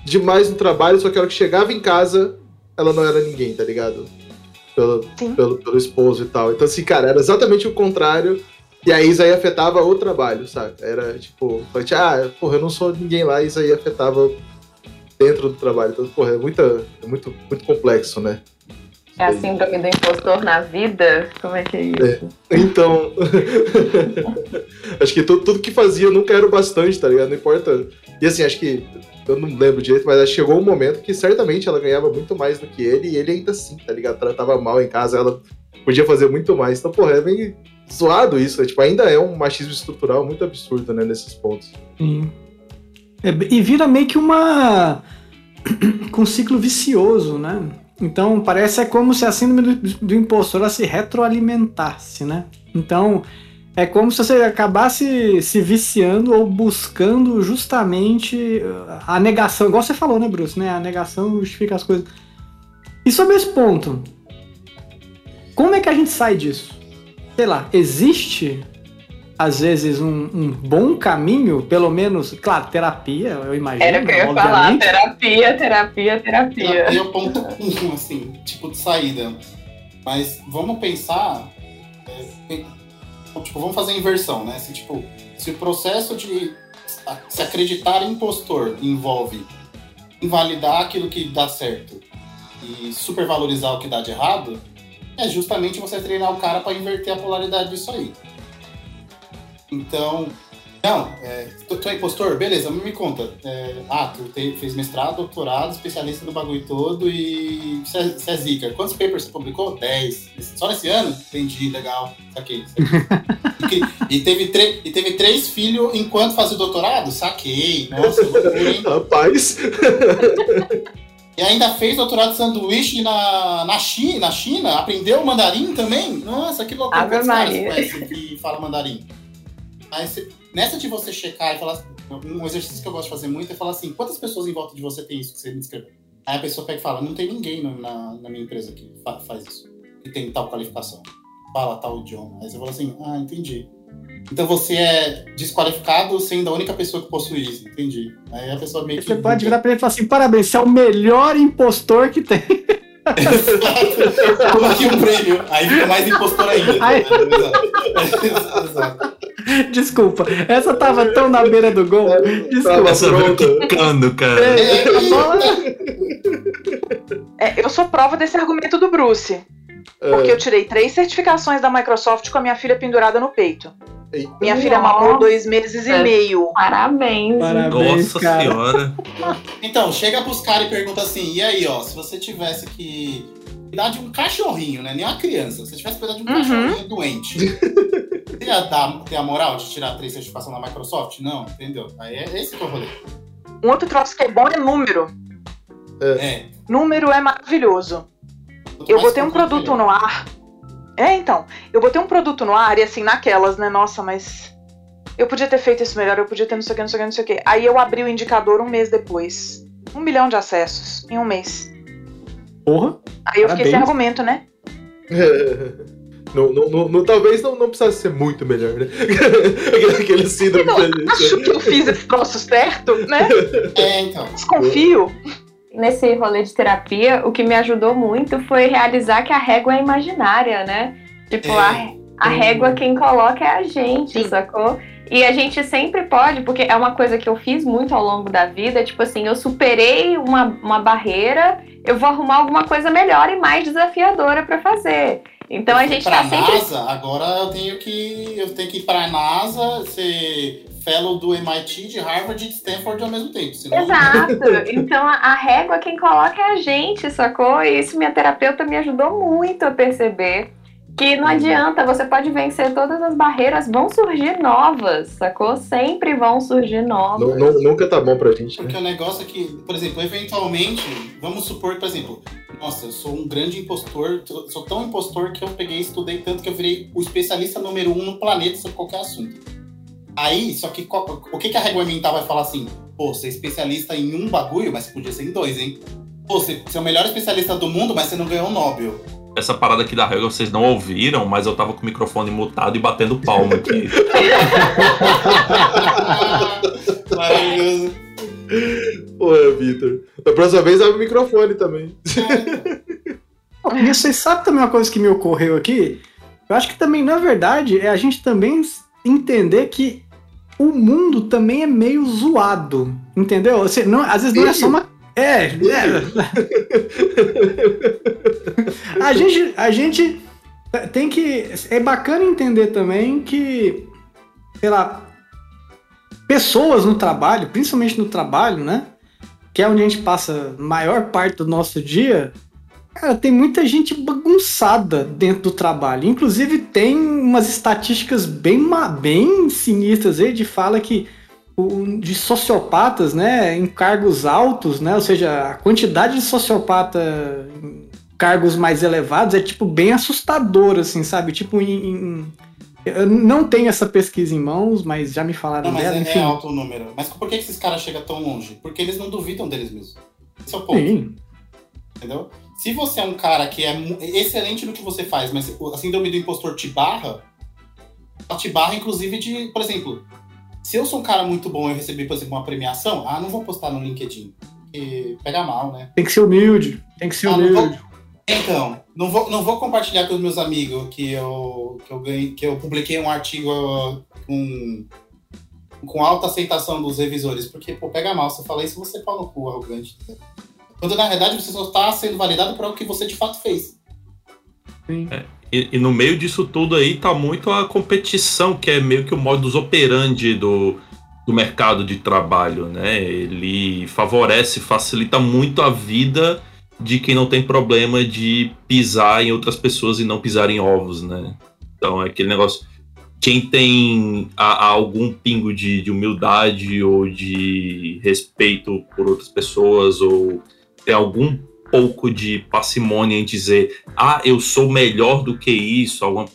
Speaker 2: demais no trabalho, só que a hora que chegava em casa, ela não era ninguém, tá ligado? Pelo,
Speaker 5: Sim.
Speaker 2: pelo, pelo esposo e tal. Então, assim, cara, era exatamente o contrário. E aí isso aí afetava o trabalho, sabe? Era tipo, falei, ah, porra, eu não sou ninguém lá, e isso aí afetava dentro do trabalho. Então, porra, é, muita, é muito, muito complexo, né?
Speaker 10: É a síndrome do impostor na vida? Como é que é isso?
Speaker 2: Então, [LAUGHS] acho que tudo, tudo que fazia eu nunca era o bastante, tá ligado? Não importa. E assim, acho que, eu não lembro direito, mas chegou um momento que certamente ela ganhava muito mais do que ele, e ele ainda assim, tá ligado? Tratava mal em casa, ela podia fazer muito mais. Então, porra, é meio zoado isso, né? Tipo, ainda é um machismo estrutural muito absurdo, né, nesses pontos.
Speaker 4: Sim. É, e vira meio que uma. [CLEARS THROAT] com um ciclo vicioso, né? Então parece é como se a síndrome do, do impostor se retroalimentasse, né? Então é como se você acabasse se viciando ou buscando justamente uh, a negação, igual você falou, né, Bruce? Né? A negação justifica as coisas. E sobre esse ponto, como é que a gente sai disso? Sei lá, existe às vezes um, um bom caminho, pelo menos, claro, terapia, eu imagino.
Speaker 10: Era o que eu ia falar,
Speaker 4: obviamente.
Speaker 10: terapia, terapia, terapia.
Speaker 3: Terapia é o ponto um, assim, tipo de saída. Mas vamos pensar. é, tipo, vamos fazer a inversão, né? Se, tipo, se o processo de se acreditar impostor envolve invalidar aquilo que dá certo e supervalorizar o que dá de errado, é justamente você treinar o cara para inverter a polaridade disso aí. Então, não, é, tu, tu é impostor? Beleza, me conta. É, ah, tu te- fez mestrado, doutorado, especialista no bagulho todo e você é, você é zica. Quantos papers você publicou? 10. Esse- Só nesse ano? Entendi, legal. Saquei. saquei. [LAUGHS] e, e teve tre- e teve três filhos enquanto fazia o doutorado? Saquei. Nossa, [LAUGHS] loucura, hein?
Speaker 2: Rapaz, [LAUGHS]
Speaker 3: E ainda fez doutorado de sanduíche na, na, China, na China? Aprendeu mandarim também? Nossa, que loucura.
Speaker 10: Ave
Speaker 3: Quantos caras
Speaker 10: Maria.
Speaker 3: que falam mandarim? Aí você- nessa de você checar e falar assim, um exercício que eu gosto de fazer muito é falar assim, quantas pessoas em volta de você tem isso que você me descreveu? Aí a pessoa pega e fala, não tem ninguém na, na minha empresa que fa- faz isso, que tem tal qualificação, fala tal idioma. Aí você fala assim, ah, entendi. Então você é desqualificado sendo a única pessoa que possui isso, entendi. Aí a pessoa meio que...
Speaker 4: Você pode virar pra ele e falar assim: parabéns, você é o melhor impostor que tem.
Speaker 3: Toma aqui um prêmio. Aí fica mais impostor ainda.
Speaker 4: Ai.
Speaker 3: Exato. Exato.
Speaker 4: Desculpa, essa tava tão na beira do gol. Desculpa.
Speaker 1: Essa veio quicando, cara.
Speaker 4: É, bola-
Speaker 5: É, eu sou prova desse argumento do Bruce. Porque eu tirei três certificações da Microsoft com a minha filha pendurada no peito.
Speaker 2: Eita.
Speaker 5: Minha filha
Speaker 10: Nossa.
Speaker 5: mamou dois meses e meio.
Speaker 10: Parabéns.
Speaker 4: Parabéns,
Speaker 1: Nossa
Speaker 4: cara.
Speaker 1: senhora.
Speaker 3: Então, chega pros caras e pergunta assim: e aí, ó, se você tivesse que cuidar de um cachorrinho, né? Nem uma criança, se você tivesse que cuidar de um
Speaker 5: Uhum.
Speaker 3: cachorrinho doente, você ia dar, ter a moral de tirar três certificações da Microsoft? Não, entendeu? Aí é esse que é o rolê.
Speaker 5: Um outro troço que é bom é número.
Speaker 3: É.
Speaker 5: Número é maravilhoso. Eu botei um produto no ar. É, então. Eu botei um produto no ar e assim, naquelas, né? Nossa, mas. Eu podia ter feito isso melhor, eu podia ter não sei o que, não sei o que, não sei o que. Aí eu abri o indicador um mês depois. Um milhão de acessos em um mês.
Speaker 4: Porra.
Speaker 5: Aí eu fiquei sem argumento, né? [LAUGHS]
Speaker 2: Não, não, não, não- talvez não, não precisasse ser muito melhor, né? [LAUGHS] Aquele síndrome
Speaker 5: Eu acho que eu fiz esse troço certo, né? [LAUGHS]
Speaker 3: É, então.
Speaker 5: Desconfio.
Speaker 10: Nesse rolê de terapia, o que me ajudou muito foi realizar que a régua é imaginária, né? Tipo, a, a régua quem coloca é a gente,
Speaker 5: Sim.
Speaker 10: sacou? E a gente sempre pode, porque é uma coisa que eu fiz muito ao longo da vida, tipo assim, eu superei uma, uma barreira, eu vou arrumar alguma coisa melhor e mais desafiadora pra fazer. Então a gente
Speaker 3: pra
Speaker 10: tá sempre.
Speaker 3: NASA, agora eu tenho que eu tenho que ir pra NASA, ser fellow do MIT, de Harvard e de Stanford ao mesmo tempo. Senão...
Speaker 10: Exato. [LAUGHS] Então a, a régua quem coloca é a gente, sacou? E isso minha terapeuta me ajudou muito a perceber. Que não adianta, você pode vencer todas as barreiras, vão surgir novas, sacou? Sempre vão surgir novas.
Speaker 2: Nu- nu- nunca tá bom pra gente, né?
Speaker 3: Porque o negócio é que, por exemplo, eventualmente, vamos supor, por exemplo, nossa, eu sou um grande impostor, sou tão impostor que eu peguei e estudei tanto que eu virei o especialista número um no planeta sobre qualquer assunto. Aí, só que o que, que a régua mental vai falar assim? Pô, você é especialista em um bagulho, mas você podia ser em dois, hein? Pô, você, você é o melhor especialista do mundo, mas você não ganhou o Nobel.
Speaker 1: Essa parada aqui da regra vocês não ouviram, mas eu tava com o microfone mutado e batendo palma aqui. [LAUGHS]
Speaker 3: Maravilhoso.
Speaker 2: Pô, Vitor. Da próxima vez abre o microfone também.
Speaker 4: E [LAUGHS] vocês sabem também uma coisa que me ocorreu aqui? Eu acho que também, na verdade, é a gente também entender que o mundo também é meio zoado. Entendeu? Você, não, às vezes não é só uma. É, é. [LAUGHS] A gente, a gente tem que. É bacana entender também que, sei lá, pessoas no trabalho, principalmente no trabalho, né? Que é onde a gente passa a maior parte do nosso dia. Cara, tem muita gente bagunçada dentro do trabalho. Inclusive, tem umas estatísticas bem, bem sinistras aí de fala que de sociopatas, né, em cargos altos, né, ou seja, a quantidade de sociopata em cargos mais elevados é tipo bem assustador, assim, sabe? Tipo, em, em- eu não tenho essa pesquisa em mãos, mas já me falaram
Speaker 3: Não, mas
Speaker 4: dela,
Speaker 3: é,
Speaker 4: enfim.
Speaker 3: é alto o número. Mas por que que esses caras chegam tão longe? Porque eles não duvidam deles mesmos. Esse é o ponto.
Speaker 4: Sim.
Speaker 3: Entendeu? Se você é um cara que é excelente no que você faz, mas a síndrome do impostor te barra, ela te barra, inclusive, de, por exemplo, se eu sou um cara muito bom e eu recebi, por exemplo, uma premiação, ah, não vou postar no LinkedIn. Porque pega mal, né?
Speaker 4: Tem que ser humilde, tem que ser
Speaker 3: Ah, não vou-
Speaker 4: humilde.
Speaker 3: Então, não vou, não vou compartilhar com os meus amigos que eu, que eu ganhei, que eu publiquei um artigo com, com alta aceitação dos revisores, porque, pô, pega mal, se eu falar isso, você pau no cu, arrogante. entendeu? Quando na verdade você só está sendo validado por algo que você de fato fez.
Speaker 4: Sim.
Speaker 1: E, e no meio disso tudo aí tá muito a competição, que é meio que o modus operandi do, do mercado de trabalho, né? Ele favorece, facilita muito a vida de quem não tem problema de pisar em outras pessoas e não pisar em ovos, né? Então é aquele negócio. Quem tem a- a algum pingo de, de humildade ou de respeito por outras pessoas ou tem algum pouco de parcimônia em dizer ah, eu sou melhor do que isso. Alguma...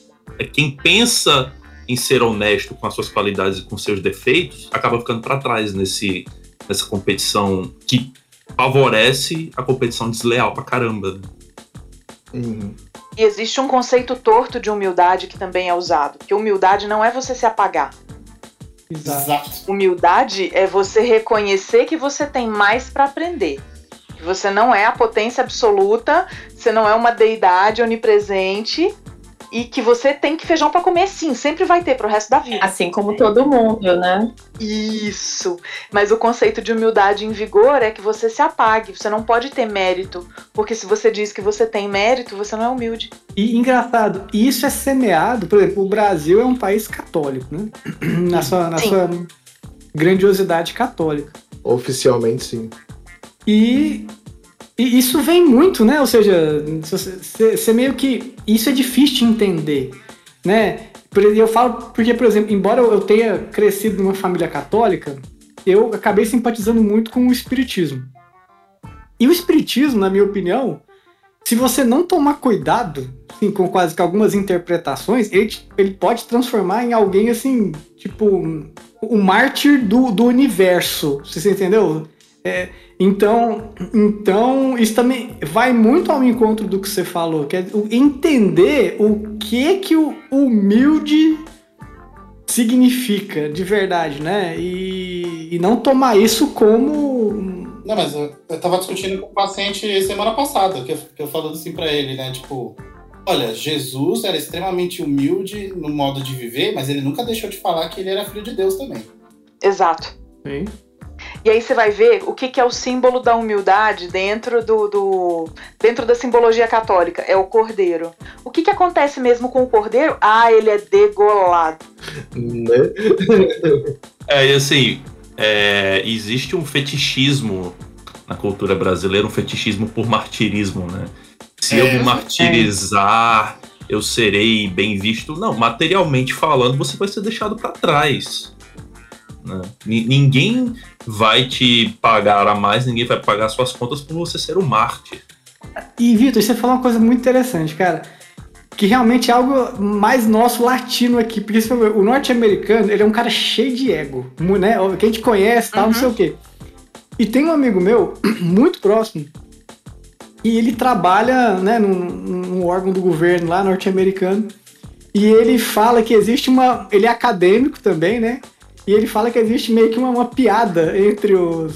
Speaker 1: Quem pensa em ser honesto com as suas qualidades e com seus defeitos acaba ficando para trás nesse, nessa competição que favorece a competição desleal pra caramba. né?
Speaker 2: Uhum.
Speaker 5: E existe um conceito torto de humildade que também é usado. Que humildade não é você se apagar.
Speaker 4: Exato.
Speaker 3: Exato.
Speaker 5: Humildade é você reconhecer que você tem mais para aprender. Que você não é a potência absoluta, você não é uma deidade onipresente e que você tem que feijão para comer sim, sempre vai ter pro resto da vida.
Speaker 10: Assim como todo mundo, né?
Speaker 5: Isso. Mas o conceito de humildade em vigor é que você se apague, você não pode ter mérito, porque se você diz que você tem mérito, você não é humilde.
Speaker 4: E engraçado, isso é semeado, por exemplo, o Brasil é um país católico, né? [CLEARS THROAT] Na sua, na
Speaker 5: Sim.
Speaker 4: sua grandiosidade católica.
Speaker 2: Oficialmente, sim.
Speaker 4: E, e isso vem muito, né? Ou seja, você meio que. Isso é difícil de entender, né? Eu falo porque, por exemplo, embora eu tenha crescido numa família católica, eu acabei simpatizando muito com o Espiritismo. E o Espiritismo, na minha opinião, se você não tomar cuidado assim, com quase que algumas interpretações, ele, ele pode transformar em alguém assim, tipo, o mártir do, do universo. Você entendeu? É, então, então, isso também vai muito ao encontro do que você falou, que é entender o que que o humilde significa de verdade, né? E, e não tomar isso como
Speaker 3: Não, mas eu, eu tava discutindo com o paciente semana passada, que eu, que eu falando assim pra ele, né? Tipo, olha, Jesus era extremamente humilde no modo de viver, mas ele nunca deixou de falar que ele era filho de Deus também.
Speaker 5: Exato.
Speaker 4: Sim.
Speaker 5: E aí você vai ver o que, que é o símbolo da humildade dentro do, do- dentro da simbologia católica. É o cordeiro. O que, que acontece mesmo com o cordeiro? Ah, ele é degolado.
Speaker 2: Né? [LAUGHS]
Speaker 1: É, e assim, é, existe um fetichismo na cultura brasileira, um fetichismo por martirismo, né? Se eu
Speaker 3: É,
Speaker 1: me martirizar, eu serei bem visto. Não, materialmente falando, você vai ser deixado pra trás. né? Ni- Ninguém vai te pagar a mais, ninguém vai pagar suas contas por você ser um mártir.
Speaker 4: E, Vitor, você falou uma coisa muito interessante, cara. Que realmente é algo mais nosso latino aqui. Porque o norte-americano, ele é um cara cheio de ego. Né? Que a gente conhece tal, não sei o quê. E tem um amigo meu, [CLEARS THROAT] muito próximo, e ele trabalha né, num, num órgão do governo lá norte-americano. E ele fala que existe uma. Ele é acadêmico também, né? E ele fala que existe meio que uma, uma piada entre os,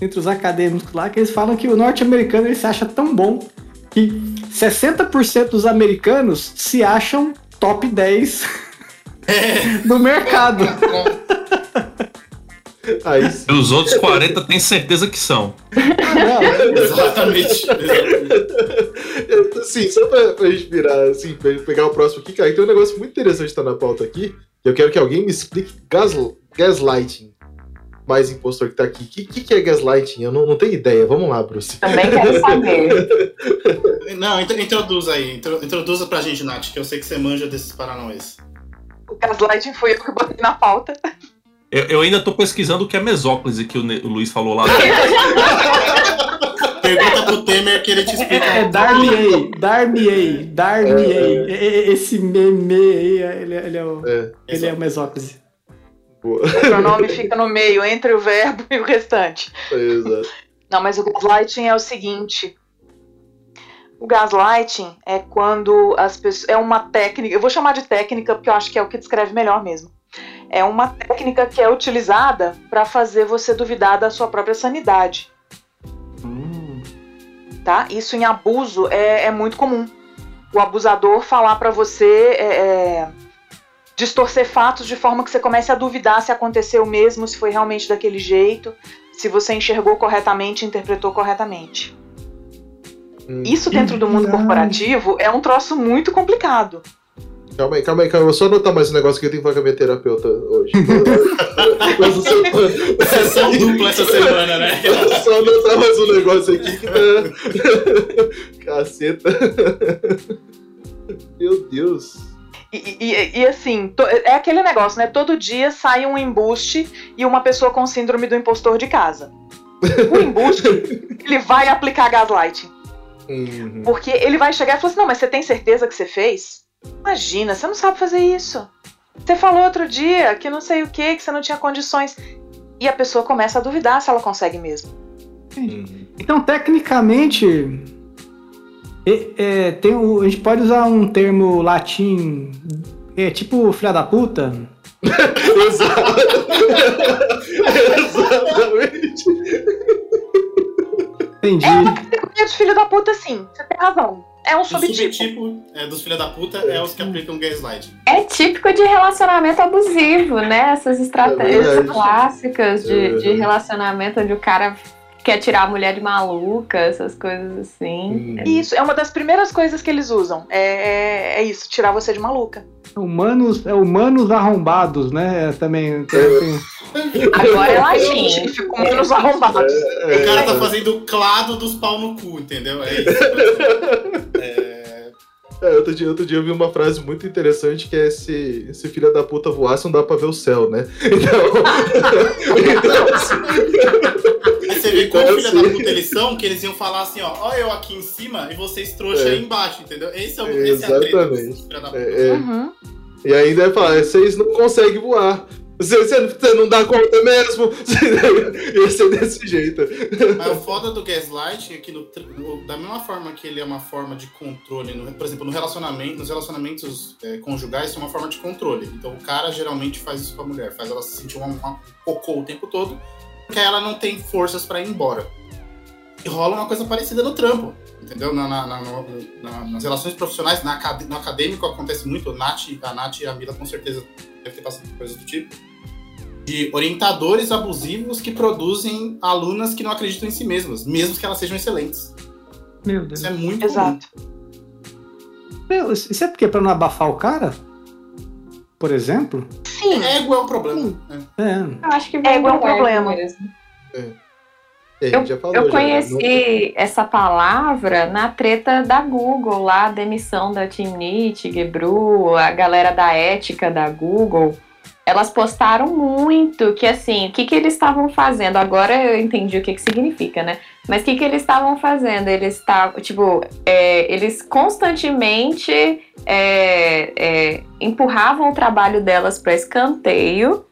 Speaker 4: entre os acadêmicos lá, que eles falam que o norte-americano se acha tão bom que 60% dos americanos se acham top 10 [LAUGHS] do mercado.
Speaker 2: Aí sim.
Speaker 1: E os outros 40 tem certeza que são.
Speaker 4: Não,
Speaker 3: Exatamente.
Speaker 2: Assim, só pra, pra gente virar, assim, pra gente pegar o próximo aqui, cara, tem um negócio muito interessante que tá na pauta aqui. que Eu quero que alguém me explique gas, gaslighting. Mais impostor que tá aqui. O que, que, que é gaslighting? Eu não, não tenho ideia. Vamos lá, Bruce.
Speaker 10: Também quero saber. [LAUGHS]
Speaker 3: Não, intro- introduz aí. Intro, introduza pra gente, Nath, que eu sei que você manja desses paranauês.
Speaker 5: O gaslighting foi eu que botei na pauta.
Speaker 1: Eu, eu ainda tô pesquisando o que é mesóclise que o, Ne- o Luiz falou lá. [LAUGHS]
Speaker 3: Pergunta pro Temer que ele te explica.
Speaker 4: É Darmiei, Darmiei, Darmiei. E- e- Esse meme aí, ele, é- ele é o,
Speaker 2: É,
Speaker 4: ele é o mesóclise.
Speaker 2: Boa.
Speaker 5: O pronome fica no meio, entre o verbo e o restante.
Speaker 2: Exato.
Speaker 5: Não, mas o gaslighting é o seguinte. O gaslighting é quando as pessoas. É uma técnica. Eu vou chamar de técnica porque eu acho que é o que descreve melhor mesmo. É uma técnica que é utilizada para fazer você duvidar da sua própria sanidade. Tá? Isso em abuso é, é muito comum. O abusador falar para você. é, é, distorcer fatos de forma que você comece a duvidar se aconteceu mesmo, se foi realmente daquele jeito se você enxergou corretamente, interpretou corretamente.
Speaker 2: Hum.
Speaker 5: Isso dentro do mundo corporativo é um troço muito complicado.
Speaker 2: Calma aí, calma aí, calma aí. Eu vou só anotar mais um negócio que eu tenho que falar com a minha terapeuta hoje. [LAUGHS]
Speaker 3: Sessão dupla essa semana, né?
Speaker 2: Vou só anotar mais um negócio aqui que tá. [LAUGHS] Caceta. Meu Deus.
Speaker 5: E, e- e, assim, to- é aquele negócio, né? Todo dia sai um embuste e uma pessoa com síndrome do impostor de casa. O embuste, [LAUGHS] ele vai aplicar gaslighting.
Speaker 2: Uhum.
Speaker 5: Porque ele vai chegar e falar assim: não, mas você tem certeza que você fez? Imagina, você não sabe fazer isso. Você falou outro dia que não sei o que, que você não tinha condições. E a pessoa começa a duvidar se ela consegue mesmo.
Speaker 2: Uhum.
Speaker 4: Então, tecnicamente, é- é, tem o- a gente pode usar um termo latim, é tipo filha da puta.
Speaker 2: Exato. [LAUGHS] Exatamente.
Speaker 4: Entendi.
Speaker 5: É uma categoria de filho da puta, sim. Você tem razão. É um
Speaker 3: O
Speaker 5: subtipo.
Speaker 3: subtipo é, dos filha da puta é os que aplicam gaslight.
Speaker 10: É típico de relacionamento abusivo, né? Essas
Speaker 2: É
Speaker 10: estratégias
Speaker 2: verdade.
Speaker 10: clássicas de,
Speaker 2: É.
Speaker 10: de relacionamento onde o cara quer tirar a mulher de maluca, essas coisas assim.
Speaker 2: Hum.
Speaker 5: Isso, é uma das primeiras coisas que eles usam. É, é, é isso, tirar você de maluca.
Speaker 4: Humanos, é humanos arrombados, né? Também. tem- tem-
Speaker 10: Agora é latim.
Speaker 5: E ficou menos arrombados.
Speaker 3: O cara tá fazendo o clado dos pau no cu, entendeu? É isso. [LAUGHS] É,
Speaker 2: É, outro dia, outro dia eu vi uma frase muito interessante que é se, se filha da puta voasse, não dá pra ver o céu, né? [LAUGHS] Então. [LAUGHS] então assim,
Speaker 3: vê como
Speaker 2: Então,
Speaker 3: filha
Speaker 2: assim-
Speaker 3: da puta [LAUGHS] eles são, que eles iam falar assim, ó, ó eu aqui em cima e vocês trouxa
Speaker 2: É.
Speaker 3: aí embaixo, entendeu? Esse é, o, esse é a treta
Speaker 2: Exatamente.
Speaker 3: filha
Speaker 2: é, é,
Speaker 5: Uhum.
Speaker 2: E ainda vai falar, vocês não conseguem voar. Você, você, você não dá conta mesmo? [LAUGHS] Ia ser desse jeito.
Speaker 3: Mas o foda do gaslight é que, no, no- da mesma forma que ele é uma forma de controle, no- por exemplo, no relacionamento, nos relacionamentos é, conjugais, isso é uma forma de controle. Então o cara geralmente faz isso com a mulher, faz ela se sentir uma, uma cocô o tempo todo, porque ela não tem forças pra ir embora. E rola uma coisa parecida no trampo, entendeu? Na, na- na- nas relações profissionais, na, no acadêmico acontece muito, a Nath, a Nath e a Mila com certeza deve ter bastante coisas do tipo de orientadores abusivos que produzem alunas que não acreditam em si mesmas, mesmo que elas sejam excelentes.
Speaker 4: Meu Deus.
Speaker 3: Isso é muito
Speaker 5: Exato.
Speaker 4: Meu, Isso é porque pra não abafar o cara? Por exemplo?
Speaker 5: Sim.
Speaker 3: Ego é um problema. né?
Speaker 4: É.
Speaker 10: Eu acho que
Speaker 5: É,
Speaker 10: vem
Speaker 5: é um
Speaker 10: ego
Speaker 5: problema.
Speaker 10: mesmo.
Speaker 2: A gente já falou,
Speaker 10: Eu
Speaker 2: já,
Speaker 10: conheci essa palavra na treta da Google, lá, a demissão da Timnit, Gebru, a galera da ética da Google. Elas postaram muito que, assim, o que, que eles estavam fazendo? Agora eu entendi o que, que significa, né? Mas o que, que eles estavam fazendo? Eles estavam, tipo, é, eles constantemente é, é, empurravam o trabalho delas para escanteio.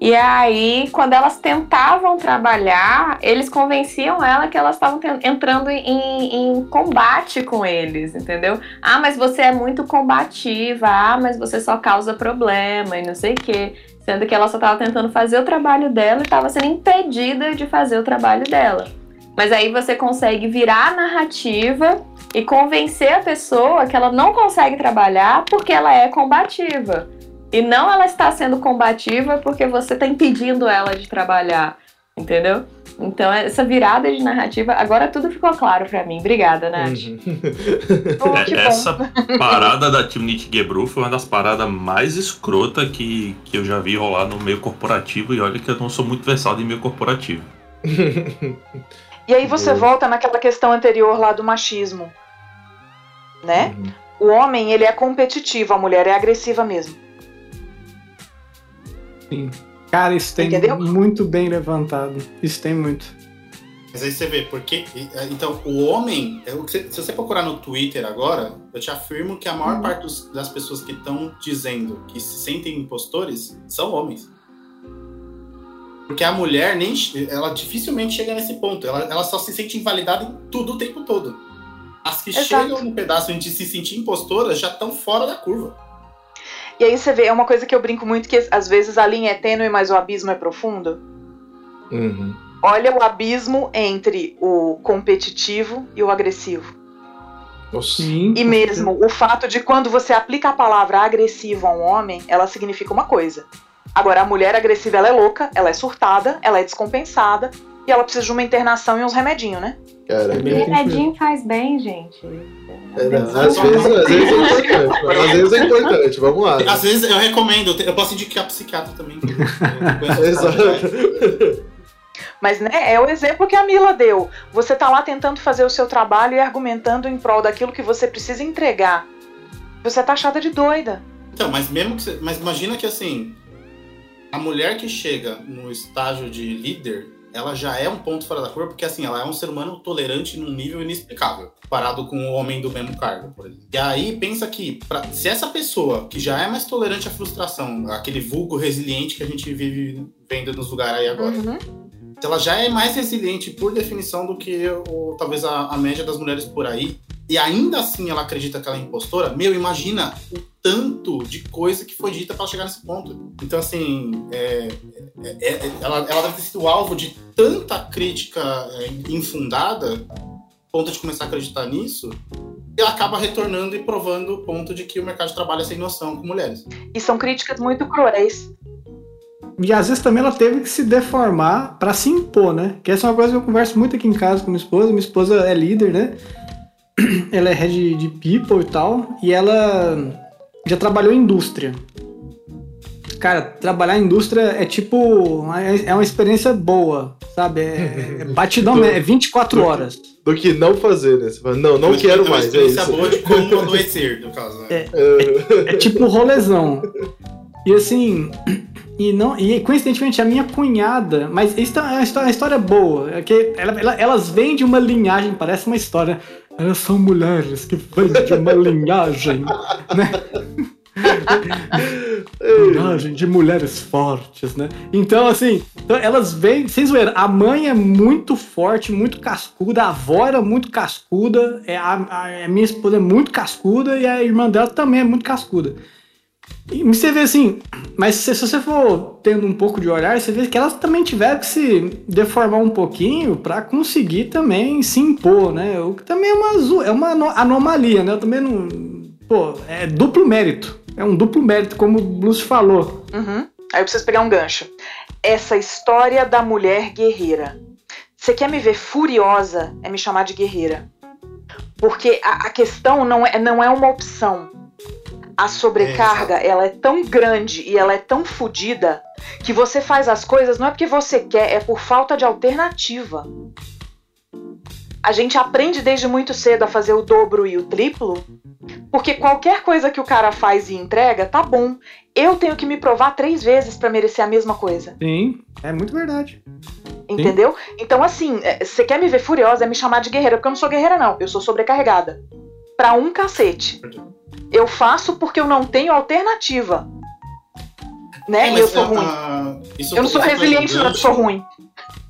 Speaker 10: E aí, quando elas tentavam trabalhar, eles convenciam ela que elas estavam entrando em, em combate com eles, entendeu? Ah, mas você é muito combativa. Ah, mas você só causa problema e não sei o quê. Sendo que ela só estava tentando fazer o trabalho dela e estava sendo impedida de fazer o trabalho dela. Mas aí você consegue virar a narrativa e convencer a pessoa que ela não consegue trabalhar porque ela é combativa. E não ela está sendo combativa porque você está impedindo ela de trabalhar. Entendeu? Então, essa virada de narrativa, agora tudo ficou claro pra mim. Obrigada, Nath.
Speaker 2: Uhum. [LAUGHS]
Speaker 5: Oh,
Speaker 1: É, essa parada da Timnit Gebru foi uma das paradas mais escrota que, que eu já vi rolar no meio corporativo. E olha que eu não sou muito versado em meio corporativo. [LAUGHS]
Speaker 5: E aí você
Speaker 2: Boa.
Speaker 5: volta naquela questão anterior lá do machismo. Né?
Speaker 2: Uhum.
Speaker 5: O homem, ele é competitivo, a mulher é agressiva mesmo.
Speaker 4: Sim. Cara, isso tem
Speaker 5: Entendeu?
Speaker 4: muito bem levantado. Isso tem muito.
Speaker 3: Mas aí você vê, porque. Então, o homem. é o que você- Se você procurar no Twitter agora, eu te afirmo que a maior parte dos- das pessoas que estão dizendo que se sentem impostores são homens. Porque a mulher nem. ela dificilmente chega nesse ponto. Ela, ela só se sente invalidada em tudo o tempo todo. As que
Speaker 5: Exato.
Speaker 3: chegam no pedaço de se sentir impostoras já estão fora da curva.
Speaker 5: E aí você vê, é uma coisa que eu brinco muito, que às vezes a linha é tênue, mas o abismo é profundo.
Speaker 2: Uhum.
Speaker 5: Olha o abismo entre o competitivo e o agressivo.
Speaker 4: Sim.
Speaker 5: E mesmo o fato de quando você aplica a palavra agressivo a um homem, ela significa uma coisa. Agora, a mulher agressiva, ela é louca, ela é surtada, ela é descompensada e ela precisa de uma internação e uns remedinhos, né?
Speaker 2: Cara,
Speaker 4: É
Speaker 10: Remedinho faz bem, gente.
Speaker 2: é, não, às, vezes, às vezes é importante. Às vezes é importante, vamos lá.
Speaker 3: Às vezes eu recomendo, eu posso indicar psiquiatra também. [LAUGHS]
Speaker 2: Exato.
Speaker 5: Mas né, é o exemplo que a Mila deu. Você tá lá tentando fazer o seu trabalho e argumentando em prol daquilo que você precisa entregar. Você tá achada de doida.
Speaker 3: Então, mas mesmo que você, mas imagina que assim, a mulher que chega no estágio de líder, ela já é um ponto fora da curva, porque assim, ela é um ser humano tolerante num nível inexplicável, comparado com o homem do mesmo cargo, por exemplo. E aí pensa que pra- se essa pessoa que já é mais tolerante à frustração, aquele vulgo resiliente que a gente vive vendo nos lugares aí agora, se ela já é mais resiliente por definição do que o, talvez a, a média das mulheres por aí, e ainda assim ela acredita que ela é impostora, meu, imagina o tanto de coisa que foi dita para chegar nesse ponto. Então, assim, é, é- é- ela, ela deve ter sido alvo de tanta crítica é, infundada, ponto de começar a acreditar nisso, e ela acaba retornando e provando o ponto de que o mercado de trabalho é sem noção com mulheres.
Speaker 5: E são críticas muito cruéis.
Speaker 4: E às vezes também ela teve que se deformar pra se impor, né? Que essa é uma coisa que eu converso muito aqui em casa com minha esposa. Minha esposa é líder, né? [CLEARS THROAT] Ela é head de people e tal. E ela já trabalhou em indústria. Cara, trabalhar em indústria é tipo. É uma experiência boa, sabe? É, é [LAUGHS] batidão,
Speaker 2: Do-
Speaker 4: é 24 horas.
Speaker 2: Do que não fazer, né? Você fala, não, não
Speaker 3: Uma
Speaker 2: quero mais.
Speaker 3: Uma
Speaker 2: É
Speaker 3: experiência
Speaker 2: isso.
Speaker 3: boa de como [LAUGHS] adoecer, no caso. Né?
Speaker 4: É.
Speaker 2: Uhum.
Speaker 4: É tipo um rolezão. E assim. [CLEARS THROAT] E, não, e coincidentemente a minha cunhada, mas isso é uma história, uma história boa, é que ela- ela- elas vêm de uma linhagem, parece uma história. Elas são mulheres que vêm de uma [LAUGHS] linhagem, né? Personagem de mulheres fortes, né? Então, assim, então elas vêm, sem zoeira, a mãe é muito forte, muito cascuda, a avó era muito cascuda, é, a, a- a minha esposa é muito cascuda e a irmã dela também é muito cascuda. E você vê assim, mas se, se você for tendo um pouco de olhar, você vê que elas também tiveram que se deformar um pouquinho pra conseguir também se impor, né? O que também é uma, é uma ano- anomalia, né? Eu também não. Pô, é duplo mérito. É um duplo mérito, como o Bruce falou.
Speaker 5: Uhum. Aí eu preciso pegar um gancho. Essa história da mulher guerreira. Você quer me ver furiosa é me chamar de guerreira. Porque a, a questão não é, não é uma opção. A sobrecarga, ela é tão grande e ela é tão fodida que você faz as coisas não é porque você quer, é por falta de alternativa. A gente aprende desde muito cedo a fazer o dobro e o triplo, porque qualquer coisa que o cara faz e entrega, tá bom. Eu tenho que me provar três vezes pra merecer a mesma coisa.
Speaker 4: Sim, é muito verdade.
Speaker 5: Entendeu? Então, assim, é, você quer me ver furiosa é me chamar de guerreira, porque eu não sou guerreira, não. Eu sou sobrecarregada. Pra um cacete. Eu faço porque eu não tenho alternativa. Né?
Speaker 3: É,
Speaker 5: e eu sou
Speaker 3: a-
Speaker 5: ruim.
Speaker 3: a-
Speaker 5: eu não sou
Speaker 3: um
Speaker 5: resiliente, não, eu sou ruim.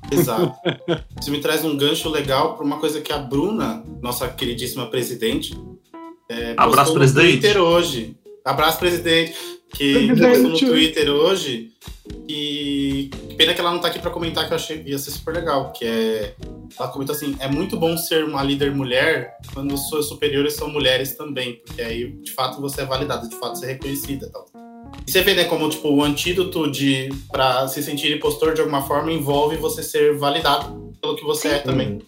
Speaker 3: Exato. [LAUGHS] Isso me traz um gancho legal para uma coisa que a Bruna, nossa queridíssima presidente, é,
Speaker 1: Abraço, presidente.
Speaker 3: Twitter hoje. Abraço, presidente. Que postou no Twitter hoje. E pena que ela não tá aqui para comentar, que eu achei que ia ser super legal. Que é. Ela comentou assim: é muito bom ser uma líder mulher quando suas superiores são mulheres também. Porque aí, de fato, você é validada, de fato, você é reconhecida e tal. E você vê, né, como tipo, o antídoto de para se sentir impostor de alguma forma envolve você ser validado pelo que você é também.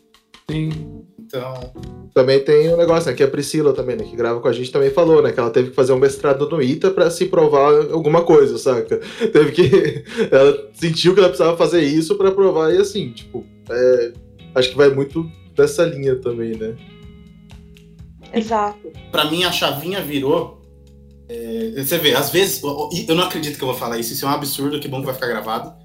Speaker 4: Sim.
Speaker 3: Então,
Speaker 2: Também tem um negócio, né? Que a Priscila também, né? Que grava com a gente, também falou, né? Que ela teve que fazer um mestrado no ITA pra se provar alguma coisa, saca? [LAUGHS] Teve que. [LAUGHS] Ela sentiu que ela precisava fazer isso pra provar, e assim, tipo, é, acho que vai muito dessa linha também, né?
Speaker 5: Exato.
Speaker 3: pra mim a chavinha virou. é, você vê, às vezes, eu não acredito que eu vou falar isso, isso é um absurdo, que bom que vai ficar gravado. [LAUGHS]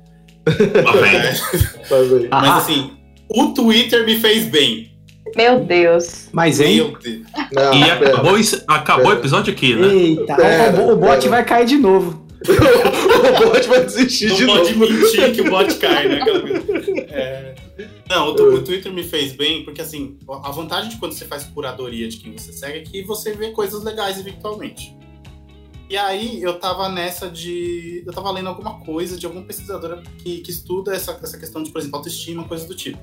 Speaker 3: É,
Speaker 2: aí.
Speaker 3: mas assim, o Twitter me fez bem.
Speaker 10: Meu Deus.
Speaker 4: Mas, hein?
Speaker 3: Deus.
Speaker 2: Não,
Speaker 1: E
Speaker 2: pera.
Speaker 1: acabou, acabou o episódio aqui, né?
Speaker 4: Eita,
Speaker 2: Pera,
Speaker 4: o, o bot
Speaker 2: pera.
Speaker 4: vai cair de novo. [LAUGHS]
Speaker 2: o bot vai desistir de
Speaker 3: Não pode
Speaker 2: novo.
Speaker 3: mentir que o bot cai, né? Coisa. É, Não, o, o Twitter me fez bem, porque assim, a vantagem de quando você faz curadoria de quem você segue é que você vê coisas legais eventualmente. E aí eu tava nessa de. Eu tava lendo alguma coisa de alguma pesquisadora que, que estuda essa, essa questão de, por exemplo, autoestima, coisas do tipo.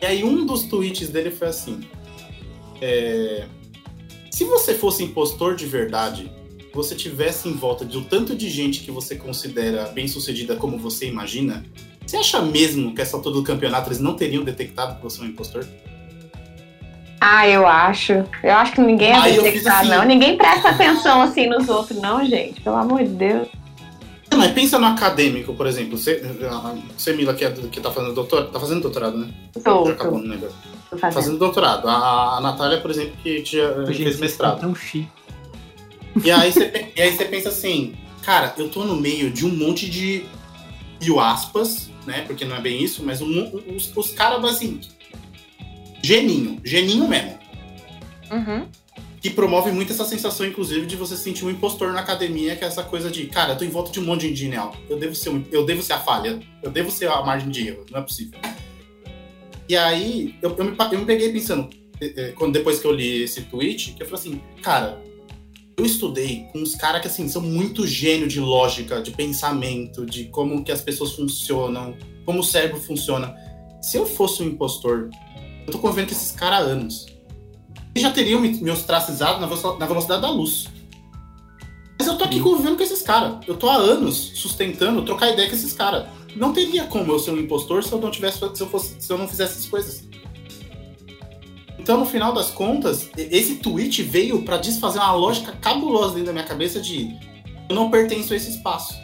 Speaker 3: E aí um dos tweets dele foi assim. é, Se você fosse impostor de verdade, você tivesse em volta de um tanto de gente que você considera bem sucedida como você imagina, você acha mesmo que essa altura do campeonato eles não teriam detectado que você é um impostor?
Speaker 10: Ah, eu acho. Eu acho que ninguém é
Speaker 3: fiz
Speaker 10: detectado,
Speaker 3: assim.
Speaker 10: não. Ninguém presta atenção assim nos outros, não, gente. Pelo amor de Deus.
Speaker 3: Mas pensa no acadêmico, por exemplo. Você, você Mila, que, é, que tá fazendo doutorado. Tá fazendo doutorado, né?
Speaker 10: Tô,
Speaker 3: Já acabou,
Speaker 10: tô,
Speaker 3: não lembro.
Speaker 10: tô
Speaker 3: Tá
Speaker 10: fazendo.
Speaker 3: fazendo doutorado. A, a Natália, por exemplo, que
Speaker 4: Gente,
Speaker 3: fez mestrado.
Speaker 4: Tão chique.
Speaker 3: E aí, você, [LAUGHS] e aí você pensa assim, cara, eu tô no meio de um monte de mil aspas, né? Porque não é bem isso, mas um os, os caras, assim, geninho, geninho mesmo.
Speaker 5: Uhum.
Speaker 3: Que promove muito essa sensação, inclusive, de você se sentir um impostor na academia, que é essa coisa de, cara, eu tô em volta de um monte de genial. Eu devo ser, um- eu devo ser a falha. Eu devo ser a margem de erro. Não é possível. E aí, eu, eu me, eu me peguei pensando, eh, eh, quando, depois que eu li esse tweet, que eu falei assim, cara, eu estudei com uns caras que, assim, são muito gênio de lógica, de pensamento, de como que as pessoas funcionam, como o cérebro funciona. Se eu fosse um impostor, eu tô convivendo com esses caras há anos. Já teriam me, ostracizado na, veloci- na velocidade da luz. Mas eu tô aqui convivendo com esses caras. Eu tô há anos sustentando, trocar ideia com esses caras. Não teria como eu ser um impostor se eu não tivesse, se eu, fosse, se eu não fizesse essas coisas. Então, no final das contas, esse tweet veio pra desfazer uma lógica cabulosa dentro da minha cabeça de eu não pertenço a esse espaço.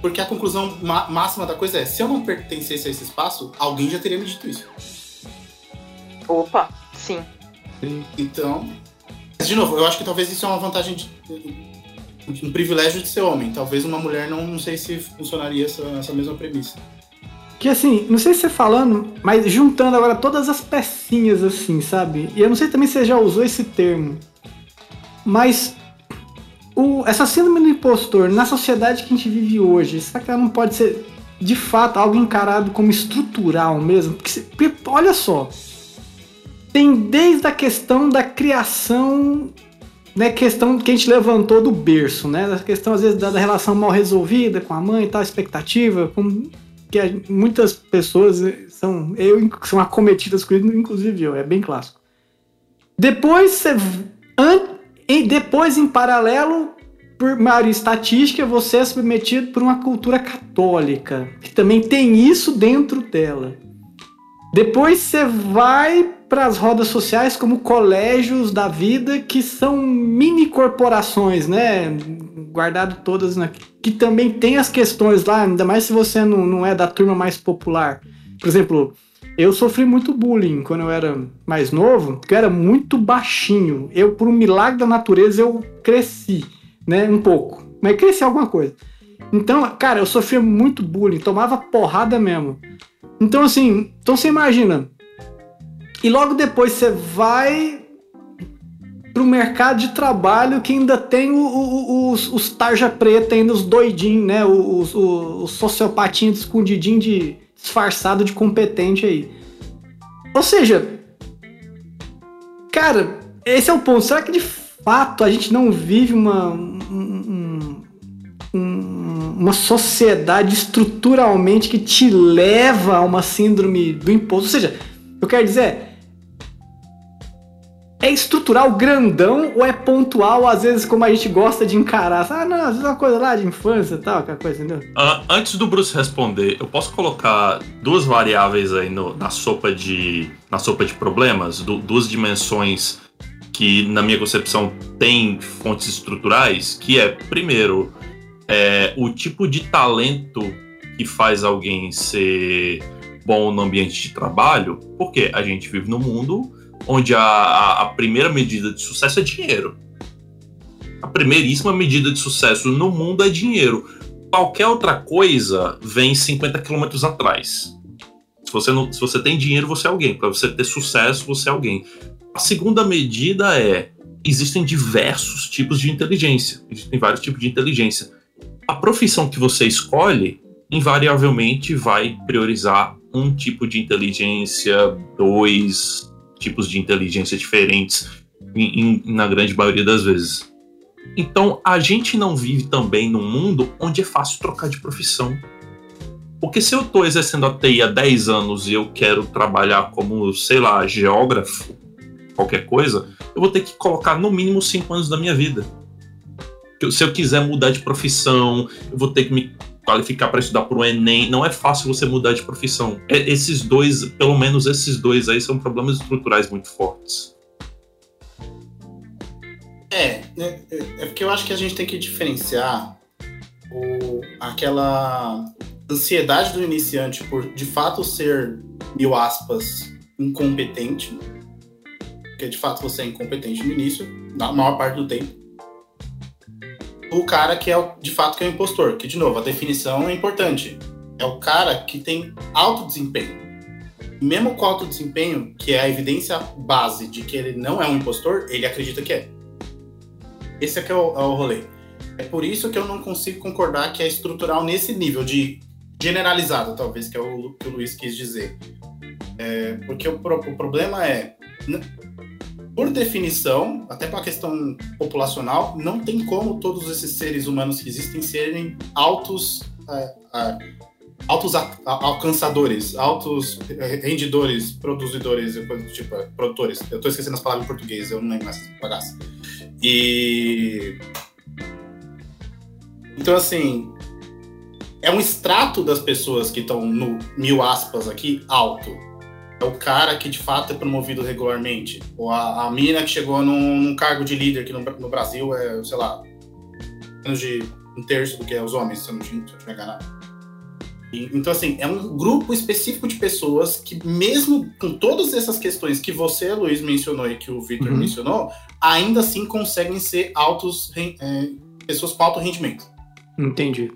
Speaker 3: Porque a conclusão ma- máxima da coisa é, se eu não pertencesse a esse espaço, alguém já teria me dito isso.
Speaker 5: Opa, sim.
Speaker 3: Então, mas, de novo, eu acho que talvez isso é uma vantagem de um privilégio de ser homem. Talvez uma mulher não, não sei se funcionaria essa, essa mesma premissa.
Speaker 4: Que assim, não sei se você falando, mas juntando agora todas as pecinhas assim, sabe? E eu não sei também se você já usou esse termo. Mas o, essa síndrome do impostor, na sociedade que a gente vive hoje, será que ela não pode ser de fato algo encarado como estrutural mesmo? Porque, porque, olha só, tem desde a questão da criação, né, questão que a gente levantou do berço, né, da questão às vezes da, relação mal resolvida com a mãe e tal, expectativa, com, que a- muitas pessoas eh, são, eu, são acometidas com isso, inclusive eu, é bem clássico. Depois você, e depois em paralelo, por maioria estatística, você é submetido por uma cultura católica, que também tem isso dentro dela. Depois você vai para as rodas sociais como colégios da vida, que são mini corporações, né? Guardado todas na... que também tem as questões lá, ainda mais se você não, não é da turma mais popular. Por exemplo, eu sofri muito bullying quando eu era mais novo, porque eu era muito baixinho. Eu, por um milagre da natureza, eu cresci, né? Um pouco. Mas cresci alguma coisa. Então, cara, eu sofria muito bullying, tomava porrada mesmo. Então, assim, então você imagina. E logo depois você vai pro mercado de trabalho que ainda tem o- o- os, os tarja preta, ainda os doidinhos, né? Os, os, os sociopatinhos escondidinhos de disfarçado de competente aí. Ou seja, cara, esse é o ponto. Será que de fato a gente não vive uma, um- um- um- uma sociedade estruturalmente que te leva a uma síndrome do imposto? Ou seja, eu quero dizer, é estrutural grandão ou é pontual, às vezes, como a gente gosta de encarar? Ah, não, às vezes é uma coisa lá de infância e tal, aquela coisa, entendeu?
Speaker 1: Ah, antes do Bruce responder, eu posso colocar duas variáveis aí no- na, sopa de, na sopa de problemas, du- duas dimensões que, na minha concepção, têm fontes estruturais, que é, primeiro, é, o tipo de talento que faz alguém ser bom no ambiente de trabalho, porque a gente vive num mundo onde a, a- a primeira medida de sucesso é dinheiro. A primeiríssima medida de sucesso no mundo é dinheiro qualquer outra coisa vem 50 quilômetros atrás. Se você, não, se você tem dinheiro, você é alguém. Para você ter sucesso, você é alguém. A segunda medida é: existem diversos tipos de inteligência. Existem vários tipos de inteligência. A profissão que você escolhe, invariavelmente, vai priorizar um tipo de inteligência, dois tipos de inteligência diferentes, em- em- na grande maioria das vezes. Então, a gente não vive também num mundo onde é fácil trocar de profissão. Porque se eu estou exercendo a TI há 10 anos e eu quero trabalhar como, sei lá, geógrafo, qualquer coisa, eu vou ter que colocar no mínimo 5 anos da minha vida. Se eu quiser mudar de profissão, eu vou ter que me qualificar para estudar para o Enem. Não é fácil você mudar de profissão. É- Esses dois, pelo menos esses dois aí, são problemas estruturais muito fortes.
Speaker 3: É, é, é porque eu acho que a gente tem que diferenciar o, aquela ansiedade do iniciante por de fato ser, mil aspas, incompetente. Porque de fato você é incompetente no início, na maior parte do tempo. O cara que é de fato que é o impostor, que de novo, a definição é importante. É o cara que tem alto desempenho. Mesmo com alto desempenho, que é a evidência base de que ele não é um impostor, ele acredita que é. Esse é que é o, é o rolê. É por isso que eu não consigo concordar que é estrutural nesse nível de generalizado, talvez, que é o que o Luiz quis dizer. É, porque o, o problema é, por definição, até para a questão populacional, não tem como todos esses seres humanos que existem serem altos, é, é, altos a- a- alcançadores, altos rendidores, produzidores, tipo, é, produtores. Eu tô esquecendo as palavras em português, eu não lembro mais bagaça. E. Então, assim. É um extrato das pessoas que estão no mil aspas aqui alto. É o cara que de fato é promovido regularmente. Ou a, a mina que chegou num, num cargo de líder aqui no, no Brasil é, sei lá, menos de um terço do que é os homens, se eu não te- se eu não tiver enganado. E- Então, assim, é um grupo específico de pessoas que, mesmo com todas essas questões que você, Luiz, mencionou e que o Victor
Speaker 4: Uhum.
Speaker 3: mencionou, ainda assim conseguem ser altos, é, pessoas com alto rendimento.
Speaker 4: Entendi.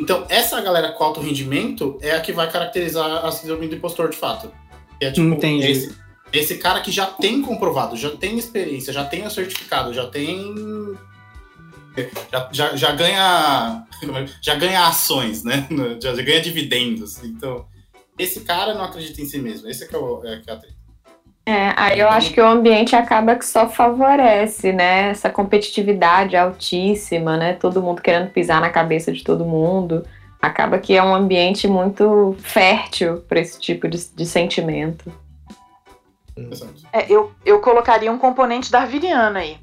Speaker 3: Então, essa galera com alto rendimento é a que vai caracterizar a síndrome do impostor de fato. É, tipo,
Speaker 4: Entendi.
Speaker 3: Esse, esse cara que já tem comprovado, já tem experiência, já tem o certificado, já tem Já, já, já ganha. Já ganha ações, né? Já, [LAUGHS] já ganha dividendos. Então, esse cara não acredita em si mesmo. Esse é que é, o, é, que é a treta.
Speaker 10: É, aí eu acho que o ambiente acaba que só favorece, né? Essa competitividade altíssima, né? Todo mundo querendo pisar na cabeça de todo mundo. Acaba que é um ambiente muito fértil para esse tipo de, de sentimento.
Speaker 5: É, eu, eu colocaria um componente darwiniano aí.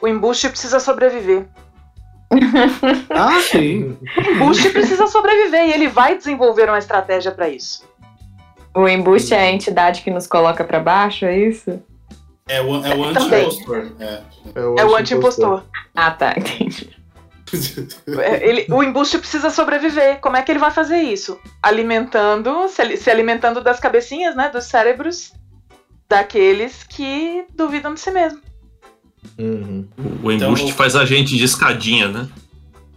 Speaker 5: O embuste precisa sobreviver.
Speaker 4: Ah, sim.
Speaker 5: O embuste precisa sobreviver e ele vai desenvolver uma estratégia para isso.
Speaker 10: O embuste é a entidade que nos coloca para baixo, é isso?
Speaker 3: É o, é o anti-impostor. É.
Speaker 5: É o anti-impostor.
Speaker 10: Ah, tá, entendi. [LAUGHS]
Speaker 5: É, ele- o embuste precisa sobreviver. Como é que ele vai fazer isso? Alimentando, se, se alimentando das cabecinhas, né? Dos cérebros daqueles que duvidam de si mesmo.
Speaker 2: Uhum.
Speaker 1: O embuste
Speaker 3: Então-
Speaker 1: faz a gente de escadinha, né?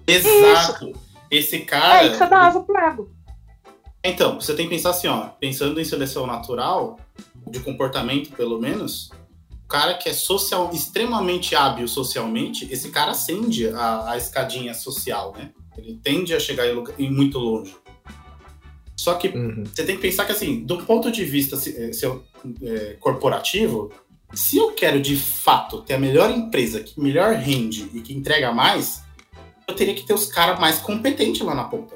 Speaker 3: Exato. Esse
Speaker 5: É
Speaker 3: cara.
Speaker 5: aí que você dá asa pro ego.
Speaker 3: Então, você tem que pensar assim, ó, pensando em seleção natural, de comportamento pelo menos, o cara que é social, extremamente hábil socialmente, esse cara acende a, a escadinha social, né? Ele tende a chegar em, lugar- em muito longe. Só que
Speaker 2: Uhum.
Speaker 3: você tem que pensar que, assim, do ponto de vista se- eh, seu, eh, corporativo, se eu quero de fato ter a melhor empresa, que melhor rende e que entrega mais, eu teria que ter os caras mais competentes lá na ponta.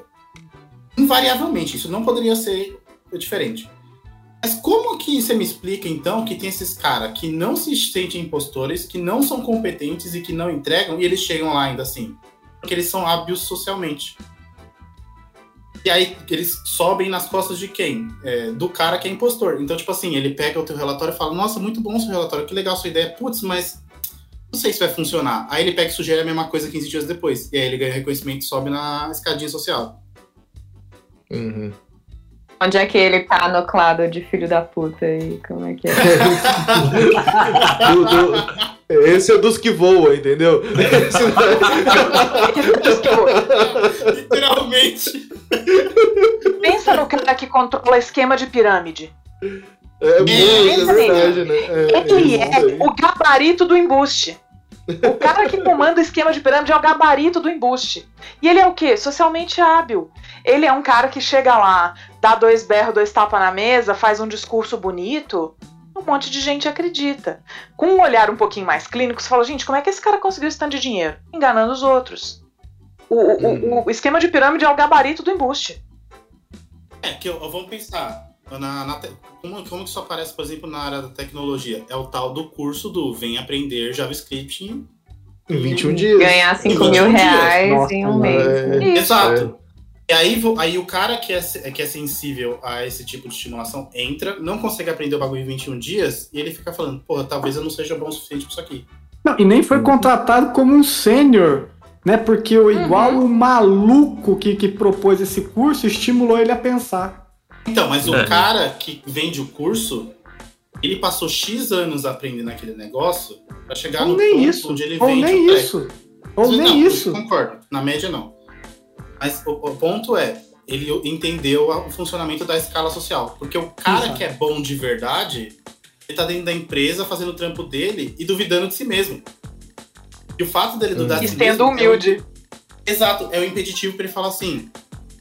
Speaker 3: Invariavelmente, isso não poderia ser diferente. Mas como que você me explica, então, que tem esses caras que não se sentem impostores, que não são competentes e que não entregam, e eles chegam lá ainda assim? Porque eles são hábeis socialmente. E aí eles sobem nas costas de quem? É, do cara que é impostor. Então, tipo assim, ele pega o teu relatório e fala, nossa, muito bom seu relatório, que legal sua ideia. Putz, mas não sei se vai funcionar. Aí ele pega e sugere a mesma coisa 15 dias depois. E aí ele ganha reconhecimento e sobe na escadinha social.
Speaker 2: Uhum.
Speaker 10: Onde é que ele tá no clado de filho da puta aí? Como é que é? [LAUGHS]
Speaker 2: Do- do- Esse é dos que voam, entendeu? [LAUGHS]
Speaker 3: Literalmente.
Speaker 5: Pensa no cara que controla esquema de pirâmide.
Speaker 2: É muito, é verdade, né? É,
Speaker 5: Ele é
Speaker 2: aí.
Speaker 5: o gabarito do embuste. O cara que comanda o esquema de pirâmide é o gabarito do embuste. E ele é o quê? Socialmente hábil. Ele é um cara que chega lá, dá dois berros, dois tapas na mesa, faz um discurso bonito. Um monte de gente acredita. Com um olhar um pouquinho mais clínico, você fala, gente, como é que esse cara conseguiu esse tanto de dinheiro? Enganando os outros. O, o- o- o esquema de pirâmide é o gabarito do embuste.
Speaker 3: É, que eu, eu- vamos pensar. Na, na te- como, como que isso aparece, por exemplo, na área da tecnologia? É o tal do curso do Vem Aprender JavaScript em
Speaker 2: Em 21 dias.
Speaker 10: Ganhar 5
Speaker 3: 21
Speaker 10: mil reais
Speaker 4: Nossa,
Speaker 10: em um mês.
Speaker 2: É?
Speaker 3: Exato. E aí, aí o cara que é, que é sensível a esse tipo de estimulação entra, não consegue aprender o bagulho em 21 dias, e ele fica falando, porra, talvez eu não seja bom o suficiente pra isso aqui.
Speaker 4: Não, e nem foi contratado como um sênior, né? Porque o, igual o maluco que, que propôs esse curso estimulou ele a pensar.
Speaker 3: Então, mas o
Speaker 1: É.
Speaker 3: cara que vende o curso, ele passou X anos aprendendo aquele negócio pra chegar
Speaker 4: Ou
Speaker 3: no
Speaker 4: nem
Speaker 3: ponto
Speaker 4: isso.
Speaker 3: onde ele
Speaker 4: Ou
Speaker 3: vende
Speaker 4: nem isso. Ou
Speaker 3: Não,
Speaker 4: nem isso.
Speaker 3: Concordo. Na média, não. Mas o, o ponto é, ele entendeu o funcionamento da escala social. Porque o cara
Speaker 4: Exato.
Speaker 3: que é bom de verdade, ele tá dentro da empresa fazendo o trampo dele e duvidando de si mesmo. E o fato dele duvidar de
Speaker 5: E
Speaker 3: si
Speaker 5: sendo
Speaker 3: mesmo.
Speaker 5: humilde.
Speaker 3: É o, exato, é o impeditivo pra ele falar assim.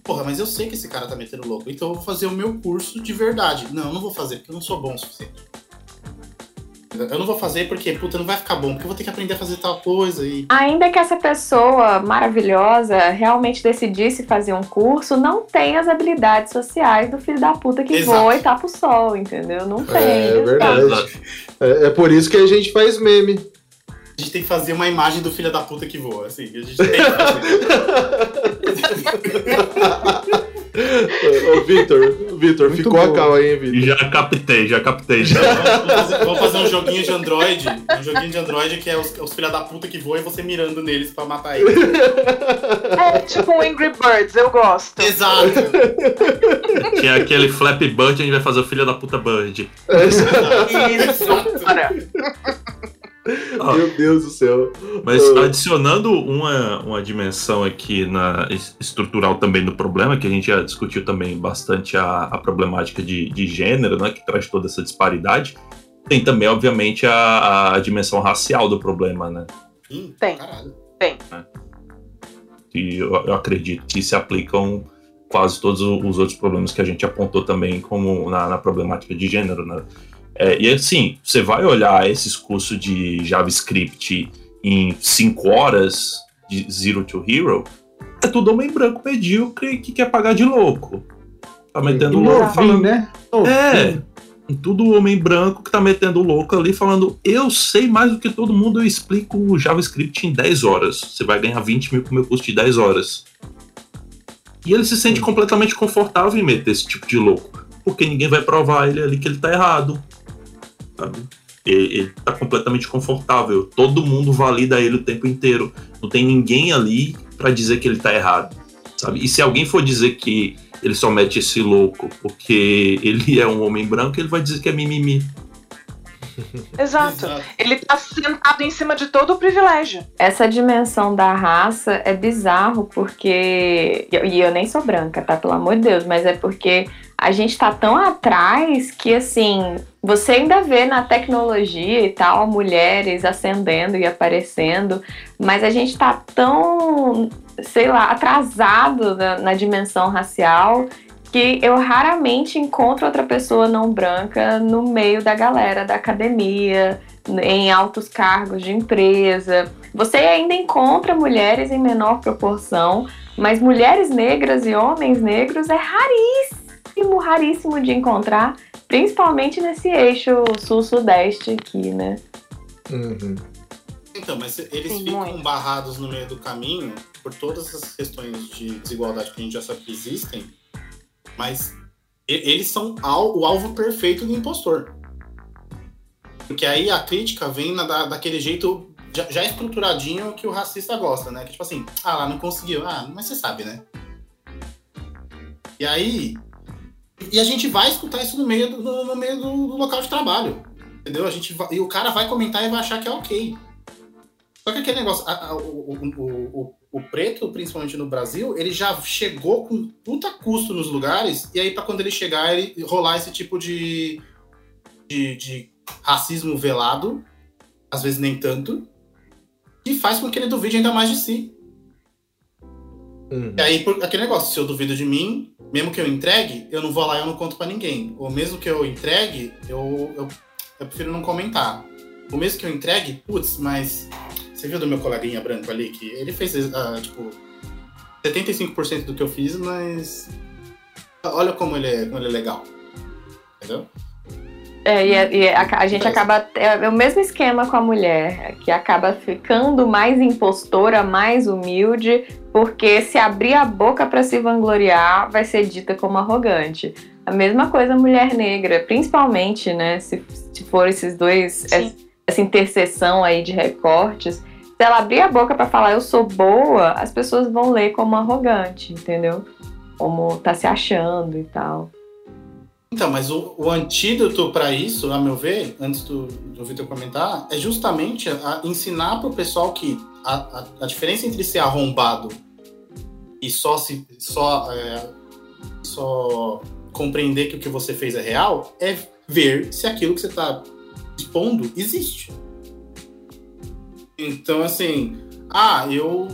Speaker 3: Porra, mas eu sei que esse cara tá metendo louco, então eu vou fazer o meu curso de verdade. Não, eu não vou fazer, porque eu não sou bom o suficiente. Eu não vou fazer porque, puta, não vai ficar bom, porque eu vou ter que aprender a fazer tal coisa e.
Speaker 10: Ainda que essa pessoa maravilhosa realmente decidisse fazer um curso, não tem as habilidades sociais do filho da puta que
Speaker 3: Exato.
Speaker 10: voa e tapa o sol, entendeu? Não tem.
Speaker 2: É
Speaker 10: exato.
Speaker 2: verdade. É, é por isso que a gente faz meme.
Speaker 3: A gente tem que fazer uma imagem do filho da puta que voa, assim. A gente tem que fazer. [LAUGHS]
Speaker 2: Ô, Vitor, Vitor,
Speaker 4: Muito
Speaker 2: ficou a
Speaker 4: boa.
Speaker 2: cal aí, hein, Vitor?
Speaker 1: Já captei, já captei. Já.
Speaker 3: vamos, fazer, vamos fazer um joguinho de Android. Um joguinho de Android que é os, os filha da puta que voam e você mirando neles pra matar eles.
Speaker 5: É tipo um Angry Birds, eu gosto.
Speaker 3: Exato.
Speaker 1: Que é aquele Flap Bird, a gente vai fazer o filho da puta Bird.
Speaker 5: Isso,
Speaker 3: Exato.
Speaker 2: Meu Deus do céu.
Speaker 1: Mas adicionando uma, uma dimensão aqui na es- estrutural também do problema, que a gente já discutiu também bastante a, a problemática de, de gênero, né, que traz toda essa disparidade, tem também, obviamente, a, a dimensão racial do problema, né?
Speaker 5: Tem.
Speaker 3: Caralho.
Speaker 5: Tem.
Speaker 1: E eu, eu acredito que se aplicam quase todos os outros problemas que a gente apontou também como na, na problemática de gênero, né? É, e assim, você vai olhar esses cursos de JavaScript em 5 horas de Zero to Hero, é tudo homem branco medíocre que quer pagar de louco. Tá metendo louco
Speaker 4: Novinho,
Speaker 1: falando.
Speaker 4: né?
Speaker 1: É, tudo homem branco que tá metendo louco ali falando, eu sei mais do que todo mundo, eu explico o JavaScript em 10 horas. Você vai ganhar 20 mil com o meu custo de 10 horas. E ele se sente completamente confortável em meter esse tipo de louco. Porque ninguém vai provar ele ali que ele tá errado. Sabe? Ele, ele tá completamente confortável. Todo mundo valida ele o tempo inteiro. Não tem ninguém ali pra dizer que ele tá errado. Sabe? E se alguém for dizer que ele só mete esse louco porque [LAUGHS] ele é um homem branco, ele vai dizer que é mimimi. [LAUGHS]
Speaker 5: Exato. Ele tá sentado em cima de todo o privilégio.
Speaker 10: Essa dimensão da raça é bizarro porque. E eu nem sou branca, tá? Pelo amor de Deus, mas é porque a gente tá tão atrás que, assim, você ainda vê na tecnologia e tal mulheres ascendendo e aparecendo, mas a gente tá tão, sei lá, atrasado na, na dimensão racial que eu raramente encontro outra pessoa não branca no meio da galera da academia, em altos cargos de empresa. Você ainda encontra mulheres em menor proporção, mas mulheres negras e homens negros é raríssimo, raríssimo de encontrar, principalmente nesse eixo sul-sudeste aqui, né?
Speaker 2: Uhum.
Speaker 3: Então, mas eles
Speaker 5: Sim,
Speaker 3: ficam
Speaker 5: muito.
Speaker 3: barrados no meio do caminho por todas essas questões de desigualdade que a gente já sabe que existem, mas eles são o alvo perfeito do impostor. Porque aí a crítica vem na- da- daquele jeito já, já estruturadinho que o racista gosta, né? Que tipo assim, ah, lá não conseguiu. Ah, mas você sabe, né? E aí. E a gente vai escutar isso no meio do, no, no meio do, do local de trabalho. Entendeu? A gente vai- e o cara vai comentar e vai achar que é ok. Só que aquele negócio, a- a- o, o, o, o- preto, principalmente no Brasil, ele já chegou com puta custo nos lugares, e aí pra quando ele chegar, ele rolar esse tipo de, de, de racismo velado, às vezes nem tanto, que faz com que ele duvide ainda mais de si.
Speaker 2: Uhum.
Speaker 3: E aí, por- aquele negócio, se eu duvido de mim, mesmo que eu entregue, eu não vou lá e eu não conto pra ninguém. Ou mesmo que eu entregue, eu, eu, eu prefiro não comentar. Ou mesmo que eu entregue, putz, mas você viu do meu coleguinha branco ali que ele fez, ah, tipo, 75% do que eu fiz, mas olha como ele é, como ele é legal. Entendeu?
Speaker 10: É, e, a- e a, a gente acaba. É o mesmo esquema com a mulher, que acaba ficando mais impostora, mais humilde, porque se abrir a boca para se vangloriar, vai ser dita como arrogante. A mesma coisa a mulher negra, principalmente, né? Se, se for esses dois,
Speaker 5: Sim.
Speaker 10: essa interseção aí de recortes, se ela abrir a boca para falar eu sou boa, as pessoas vão ler como arrogante, entendeu? Como tá se achando e tal.
Speaker 3: Então, mas o, o antídoto para isso, a meu ver, antes do, do Vitor comentar, é justamente a, ensinar para o pessoal que a, a, a diferença entre ser arrombado e só se só, é, só compreender que o que você fez é real é ver se aquilo que você está expondo existe. Então, assim, ah, eu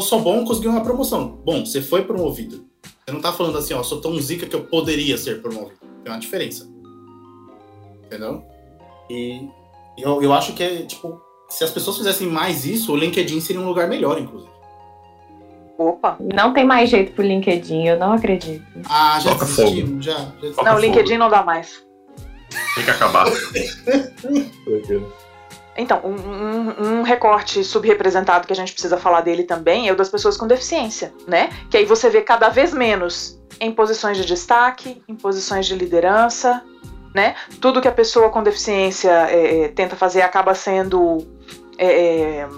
Speaker 3: sou bom, consegui uma promoção. Bom, você foi promovido. Você não tá falando assim, ó, sou tão zica que eu poderia ser promovido. Tem uma diferença. Entendeu? E eu, eu acho que é, tipo, se as pessoas fizessem mais isso, o LinkedIn seria um lugar melhor, inclusive.
Speaker 5: Opa.
Speaker 10: Não tem mais jeito pro LinkedIn, eu não acredito.
Speaker 3: Ah, já
Speaker 1: Toca
Speaker 3: desistimos, já. já desistimos.
Speaker 5: Não, o. LinkedIn não dá mais.
Speaker 1: Tem que acabar. [LAUGHS]
Speaker 5: Então, um, um- um recorte subrepresentado que a gente precisa falar dele também é o das pessoas com deficiência, né? Que aí você vê cada vez menos em posições de destaque, em posições de liderança, né? Tudo que a pessoa com deficiência é, é, tenta fazer acaba sendo é, é,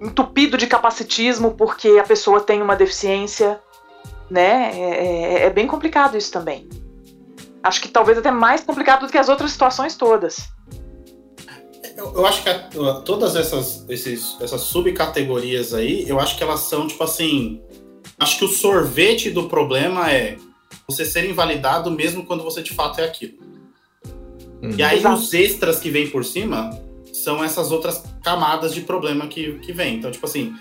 Speaker 5: entupido de capacitismo porque a pessoa tem uma deficiência, né? É, é- é bem complicado isso também. Acho que talvez até mais complicado do que as outras situações todas.
Speaker 3: Eu, eu acho que a- todas essas, esses, essas subcategorias aí, eu acho que elas são, tipo assim. Acho que o sorvete do problema é você ser invalidado mesmo quando você de fato é aquilo.
Speaker 2: Uhum.
Speaker 3: E aí
Speaker 5: Exato.
Speaker 3: os extras que vêm por cima são essas outras camadas de problema que, que vem. Então, tipo assim,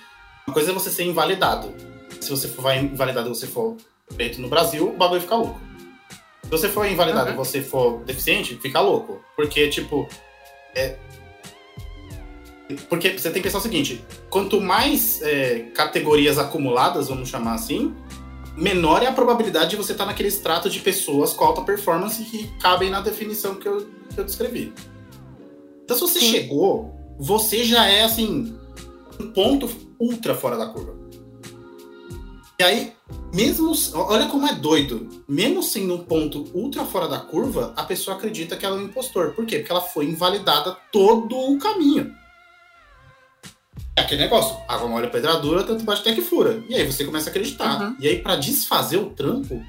Speaker 3: uma coisa é você ser invalidado. Se você for vai invalidado e você for preto no Brasil, o bagulho fica louco. Se você for invalidado
Speaker 5: Uhum.
Speaker 3: e você for deficiente, fica louco. Porque, tipo. É... Porque você tem que pensar o seguinte: quanto mais é, categorias acumuladas, vamos chamar assim, menor é a probabilidade de você estar naquele extrato de pessoas com alta performance que cabem na definição que eu, que eu descrevi. Então, se você
Speaker 5: Sim.
Speaker 3: chegou, você já é assim, um ponto ultra fora da curva. E aí, mesmo. Olha como é doido. Mesmo sendo um ponto ultra fora da curva, a pessoa acredita que ela é um impostor. Por quê? Porque ela foi invalidada todo o caminho. É aquele negócio. Água mole, pedra dura, tanto bate até que fura. E aí você começa a acreditar.
Speaker 5: Uhum.
Speaker 3: E aí, pra desfazer o trampo.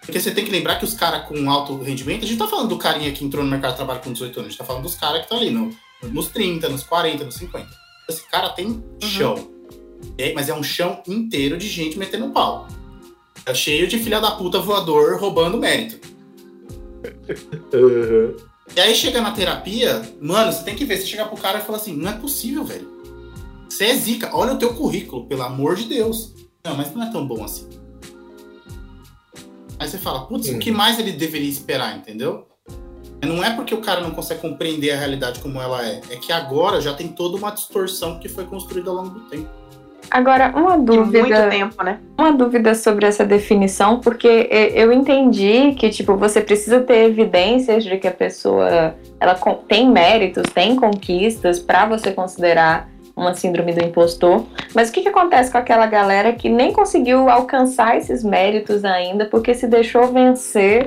Speaker 3: Porque você tem que lembrar que os caras com alto rendimento, a gente tá falando do carinha que entrou no mercado de trabalho com 18 anos, a gente tá falando dos caras que estão ali no, nos 30, nos 40, nos 50. Esse cara tem chão. É, mas é um chão inteiro de gente metendo pau. É cheio de filha da puta voador roubando mérito. [LAUGHS]
Speaker 2: Uhum.
Speaker 3: E aí chega na terapia, mano, você tem que ver. Você chega pro cara e fala assim: não é possível, velho. Você é zica, olha o teu currículo, pelo amor de Deus. Não, mas não é tão bom assim. Aí você fala, putz,
Speaker 2: Hum.
Speaker 3: o que mais ele deveria esperar, entendeu? Não é porque o cara não consegue compreender a realidade como ela é. É que agora já tem toda uma distorção que foi construída ao longo do tempo.
Speaker 10: Agora, uma
Speaker 5: De
Speaker 10: dúvida.
Speaker 5: muito tempo, né?
Speaker 10: uma dúvida sobre essa definição, porque e- eu entendi que tipo você precisa ter evidências de que a pessoa ela tem méritos, tem conquistas para você considerar uma síndrome do impostor. Mas o que, que acontece com aquela galera que nem conseguiu alcançar esses méritos ainda porque se deixou vencer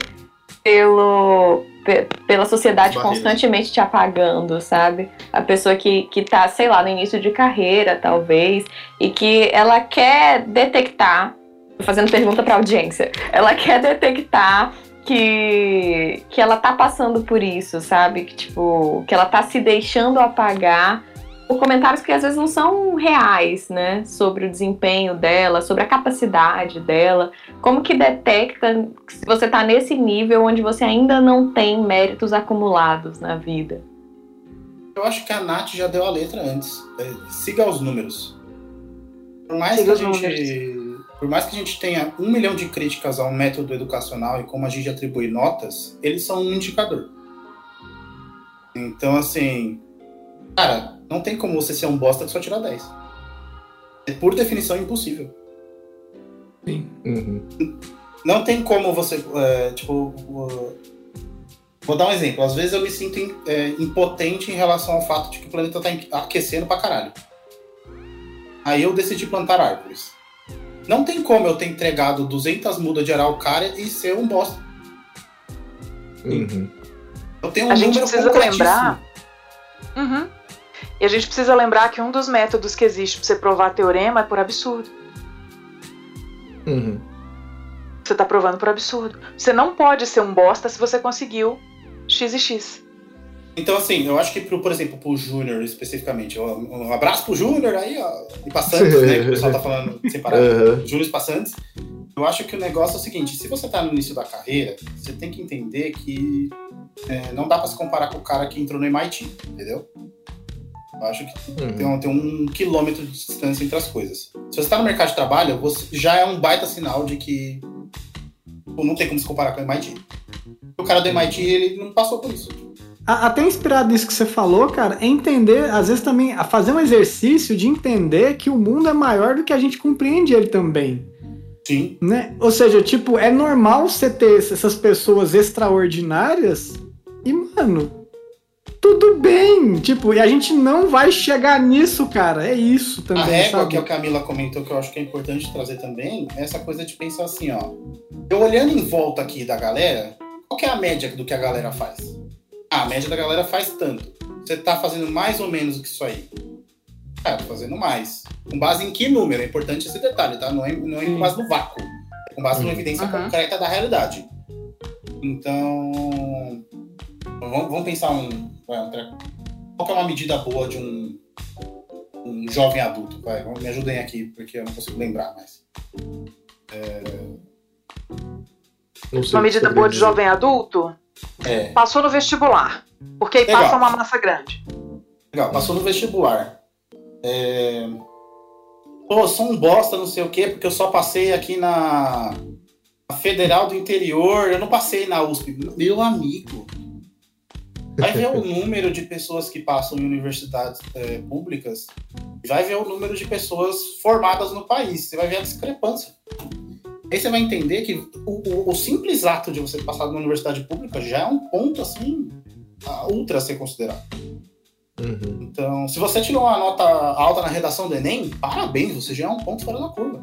Speaker 10: pelo pe- pela sociedade
Speaker 3: Barreiras.
Speaker 10: constantemente te apagando, sabe? A pessoa que, que tá, sei lá, no início de carreira, talvez, e que ela quer detectar, tô fazendo pergunta pra audiência, ela quer detectar que, que ela tá passando por isso, sabe? Que tipo, que ela tá se deixando apagar comentários que às vezes não são reais, né? Sobre o desempenho dela, sobre a capacidade dela. Como que detecta se você tá nesse nível onde você ainda não tem méritos acumulados na vida?
Speaker 3: Eu acho que a Nath já deu a letra antes. É, siga os números. Por mais,
Speaker 5: Siga
Speaker 3: que a gente, por mais que a gente tenha um milhão de críticas ao método educacional e como a gente atribui notas, eles são um indicador. Então, assim, cara, não tem como você ser um bosta que só tira 10. É por definição impossível.
Speaker 2: Uhum.
Speaker 3: Não tem como você, é, tipo, vou dar um exemplo. Às vezes eu me sinto im- é, impotente em relação ao fato de que o planeta tá em- aquecendo pra caralho. Aí eu decidi plantar árvores. Não tem como eu ter entregado 200 mudas de araucária e ser um bosta.
Speaker 2: Uhum.
Speaker 3: Eu tenho um
Speaker 5: A gente
Speaker 3: número
Speaker 5: precisa lembrar. Uhum. E a gente precisa lembrar que um dos métodos que existe pra você provar teorema é por absurdo.
Speaker 2: Uhum.
Speaker 5: Você tá provando por absurdo. Você não pode ser um bosta se você conseguiu X e X.
Speaker 3: Então, assim, eu acho que, pro, por exemplo, pro Júnior especificamente, ó, um abraço pro Júnior aí, ó, e passantes, né, que o pessoal tá falando [LAUGHS] separado.
Speaker 2: Uhum.
Speaker 3: Júnior e passantes. Eu acho que o negócio é o seguinte: se você tá no início da carreira, você tem que entender que é, não dá pra se comparar com o cara que entrou no MIT, entendeu? Eu acho que tem
Speaker 2: Uhum.
Speaker 3: um, tem um quilômetro de distância entre as coisas. Se você tá no mercado de trabalho, você já é um baita sinal de que pô, não tem como se comparar com o MIT. O cara do MIT, ele não passou por isso.
Speaker 4: A- Até inspirado nisso que você falou, cara, é entender, às vezes também, a fazer um exercício de entender que o mundo é maior do que a gente compreende ele também.
Speaker 3: Sim.
Speaker 4: Né? Ou seja, tipo, é normal você ter essas pessoas extraordinárias e, mano, tudo bem. Tipo, e a gente não vai chegar nisso, cara. É isso
Speaker 3: A
Speaker 4: também,
Speaker 3: régua
Speaker 4: sabe?
Speaker 3: que a Camila comentou, que eu acho que é importante trazer também, é essa coisa de pensar assim, ó. Eu olhando em volta aqui da galera, qual que é a média do que a galera faz? Ah, a média da galera faz tanto. Você tá fazendo mais ou menos do que isso aí. Cara, tô fazendo mais. Com base em que número? É importante esse detalhe, tá? Não é, não é com base no vácuo. É com base numa evidência
Speaker 5: Uhum.
Speaker 3: concreta da realidade. Então. Vamos, vamos pensar um. vai, um Qual que é uma medida boa de um, um jovem adulto? Vai, me ajudem aqui, porque eu não consigo lembrar mais.
Speaker 2: Não sei
Speaker 5: Uma medida boa de
Speaker 2: dizer.
Speaker 5: jovem adulto?
Speaker 3: É.
Speaker 5: Passou no vestibular. Porque aí
Speaker 3: Legal.
Speaker 5: passa uma massa grande.
Speaker 3: Legal, passou no vestibular. É... Pô, sou um bosta, não sei o quê, porque eu só passei aqui na... na Federal do Interior, eu não passei na USP. Meu amigo. Vai ver o número de pessoas que passam em universidades é, públicas, vai ver o número de pessoas formadas no país, você vai ver a discrepância. Aí você vai entender que o, o- o simples ato de você passar numa universidade pública já é um ponto, assim, ultra a ser considerado.
Speaker 2: Uhum.
Speaker 3: Então, se você tirou uma nota alta na redação do Enem, parabéns, você já é um ponto fora da curva.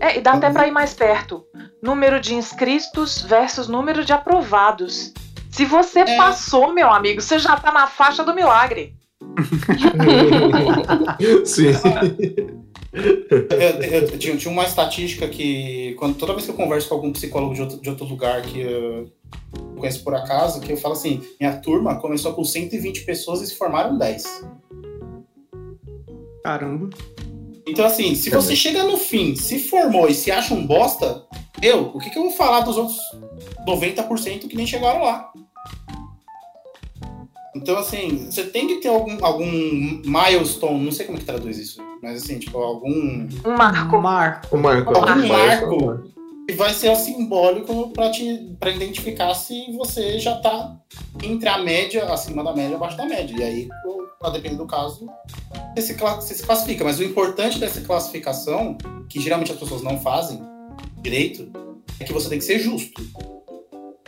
Speaker 5: É, e dá até pra ir mais perto. Número de inscritos versus número de aprovados. Se você
Speaker 3: É.
Speaker 5: passou, meu amigo, você já tá na faixa do milagre. [LAUGHS]
Speaker 2: Sim.
Speaker 3: Eu, eu- eu tinha, tinha uma estatística que, quando, toda vez que eu converso com algum psicólogo de outro, de outro lugar que eu conheço por acaso, que eu falo assim: minha turma começou com 120 pessoas e se formaram 10.
Speaker 4: Caramba.
Speaker 3: Então, assim, se você chega no fim, se formou e se acha um bosta, eu, o que, que eu vou falar dos outros 90% que nem chegaram lá? Então, assim, você tem que ter algum, algum milestone, não sei como é que traduz isso, mas assim, tipo, algum,
Speaker 5: Um marco.
Speaker 4: Mar.
Speaker 2: O Marco.
Speaker 3: algum
Speaker 2: Marco.
Speaker 3: marco que vai ser o simbólico pra, te, pra identificar se você já tá entre a média, acima da média, abaixo da média. E aí, a depender do caso, se, você se classifica. Mas o importante dessa classificação, que geralmente as pessoas não fazem direito, é que você tem que ser justo.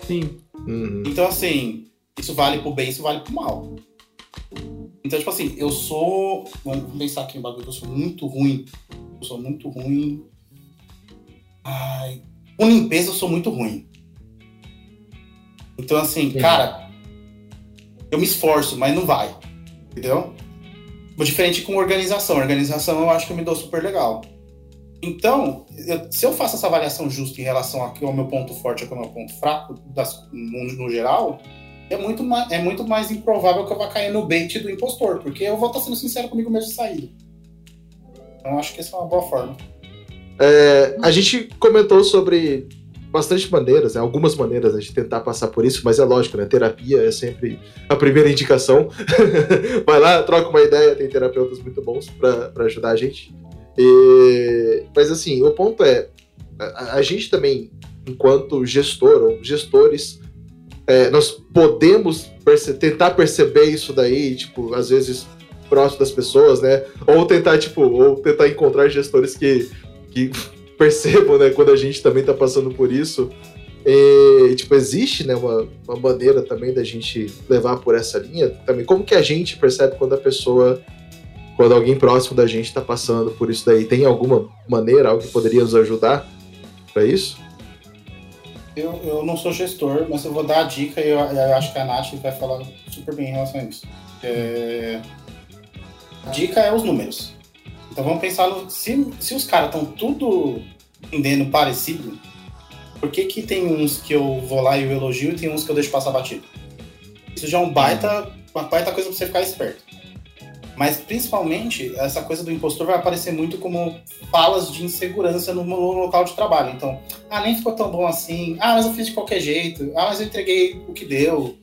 Speaker 4: Sim.
Speaker 2: Uhum.
Speaker 3: Então, assim, isso vale pro bem, isso vale pro mal. Então, tipo assim, eu sou. Vamos pensar aqui em bagulho, eu sou muito ruim. Eu sou muito ruim. Ai. Com limpeza eu sou muito ruim. Então, assim, cara, eu me esforço, mas não vai. Entendeu? Diferente com organização. Organização eu acho que eu me dou super legal. Então, eu- se eu faço essa avaliação justa em relação a que é meu ponto forte e qual é meu ponto fraco das, no, no geral, é muito, mais, é muito mais improvável que eu vá cair no bait do impostor, porque eu vou estar sendo sincero comigo mesmo de saída. Então, acho que essa é uma boa forma.
Speaker 2: É, a gente comentou sobre bastante maneiras, né? algumas maneiras né, de tentar passar por isso, mas é lógico, né? Terapia é sempre a primeira indicação. [LAUGHS] Vai lá, troca uma ideia, tem terapeutas muito bons pra ajudar a gente. E- mas assim, o ponto é, a, a gente também, enquanto gestor ou gestores, é, nós podemos perce- tentar perceber isso daí, tipo, às vezes próximo das pessoas, né? Ou tentar, tipo, ou tentar encontrar gestores que, que percebam, né, quando a gente também tá passando por isso. E, tipo, existe, né, uma, uma maneira também da gente levar por essa linha também. Como que a gente percebe quando a pessoa, quando alguém próximo da gente tá passando por isso daí? Tem alguma maneira, algo que poderia nos ajudar pra isso?
Speaker 3: Eu, eu não sou gestor, mas eu vou dar a dica e eu, eu acho que a Nath vai falar super bem em relação a isso. É, A dica é os números. Então vamos pensar no. Se, se os caras estão tudo vendendo parecido, por que, que tem uns que eu vou lá e eu elogio e tem uns que eu deixo passar batido? Isso já é um baita, uma baita coisa pra você ficar esperto. Mas principalmente, essa coisa do impostor vai aparecer muito como falas de insegurança no, no local de trabalho. Então, ah, nem ficou tão bom assim. Ah, mas eu fiz de qualquer jeito. Ah, mas eu entreguei o que deu.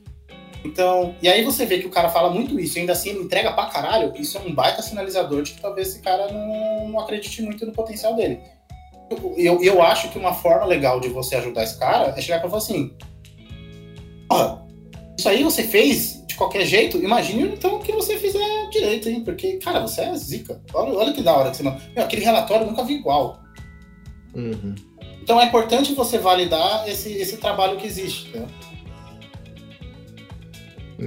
Speaker 3: Então, e aí você vê que o cara fala muito isso e ainda assim ele entrega pra caralho. Isso é um baita sinalizador de que talvez esse cara não, não acredite muito no potencial dele. Eu, eu, eu acho que uma forma legal de você ajudar esse cara é chegar pra falar assim: Porra, isso aí você fez de qualquer jeito? Imagine então que você fizer direito, hein? Porque, cara, você é zica. Olha, olha que da hora que você não. Meu, aquele relatório eu nunca vi igual.
Speaker 2: Uhum.
Speaker 3: Então é importante você validar esse, esse trabalho que existe. Entendeu?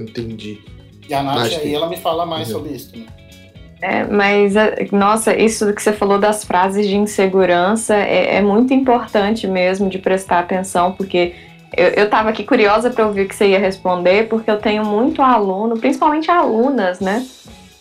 Speaker 2: Entendi.
Speaker 3: E a Nath aí, ela me fala mais
Speaker 2: Uhum.
Speaker 3: sobre isso também.
Speaker 10: É, mas, é, nossa, isso que você falou das frases de insegurança é, é muito importante mesmo de prestar atenção, porque eu, eu tava aqui curiosa para ouvir o que você ia responder, porque eu tenho muito aluno, principalmente alunas, né?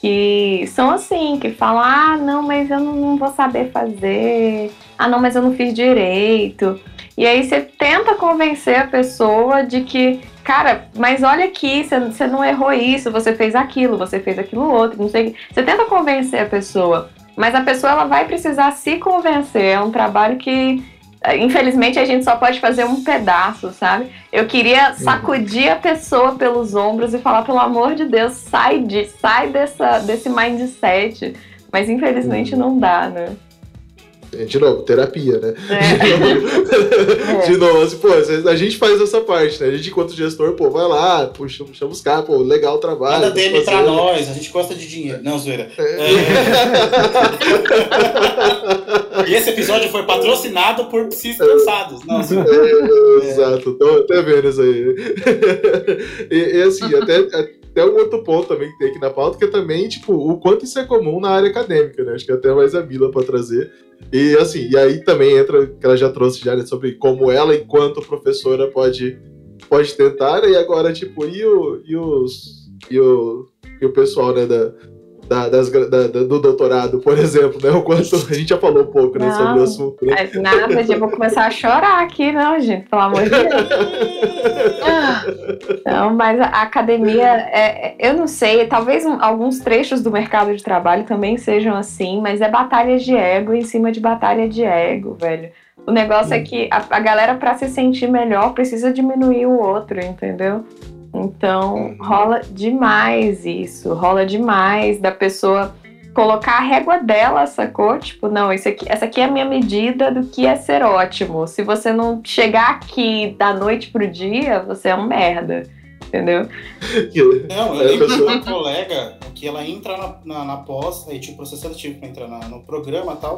Speaker 10: Que são assim, que falam, ah, não, mas eu não, vou saber fazer, ah, não, mas eu não fiz direito. E aí você tenta convencer a pessoa de que, cara, mas olha aqui, você, você não errou isso, você fez aquilo, você fez aquilo outro, não sei. Você tenta convencer a pessoa, mas a pessoa ela vai precisar se convencer. É um trabalho que Infelizmente a gente só pode fazer um pedaço, sabe? Eu queria sacudir a pessoa pelos ombros e falar, pelo amor de Deus, sai, de, sai dessa, desse mindset. Mas infelizmente não dá, né?
Speaker 2: De novo, terapia, né?
Speaker 10: É. [LAUGHS]
Speaker 2: De novo, assim, pô, a gente faz essa parte, né? A gente, enquanto gestor, pô, vai lá, puxa, chama os caras, pô, legal o trabalho.
Speaker 3: Manda DM pra
Speaker 2: fazendo.
Speaker 3: nós, a gente gosta de dinheiro. Não, zoeira. É. [LAUGHS] E esse episódio foi patrocinado por Psis Cansados. Não, zoeira.
Speaker 2: É, Exato, tô até vendo isso aí. e, e, assim, até, até um outro ponto também que tem aqui na pauta, que é também, tipo, o quanto isso é comum na área acadêmica, né? Acho que até mais a Mila pra trazer. E assim, e aí também entra, que ela já trouxe já, né, sobre como ela, enquanto professora, pode, pode tentar? E agora, tipo, e, o, e os. E o, e o pessoal, né, da, da, das da- do doutorado, por exemplo, né? O quanto a gente já falou um pouco, né, sobre o
Speaker 10: Não.
Speaker 2: assunto. Né?
Speaker 10: Mas nada eu vou começar a chorar aqui, não, gente, pelo amor de Deus. [LAUGHS] Não, mas a academia, é, é- eu não sei, talvez alguns trechos do mercado de trabalho também sejam assim, mas é batalha de ego em cima de batalha de ego, velho. O negócio é que a, a galera, pra se sentir melhor, precisa diminuir o outro, entendeu? Então, rola demais isso, rola demais da pessoa colocar a régua dela, sacou? Tipo, não, isso aqui, essa aqui é a minha medida do que é ser ótimo. Se você não chegar aqui da noite pro dia, você é um merda. Entendeu?
Speaker 3: Não, eu
Speaker 2: É,
Speaker 3: lembro de uma colega que ela entra na, na, na pós, aí tinha o processo seletivo pra entrar na- no programa e tal.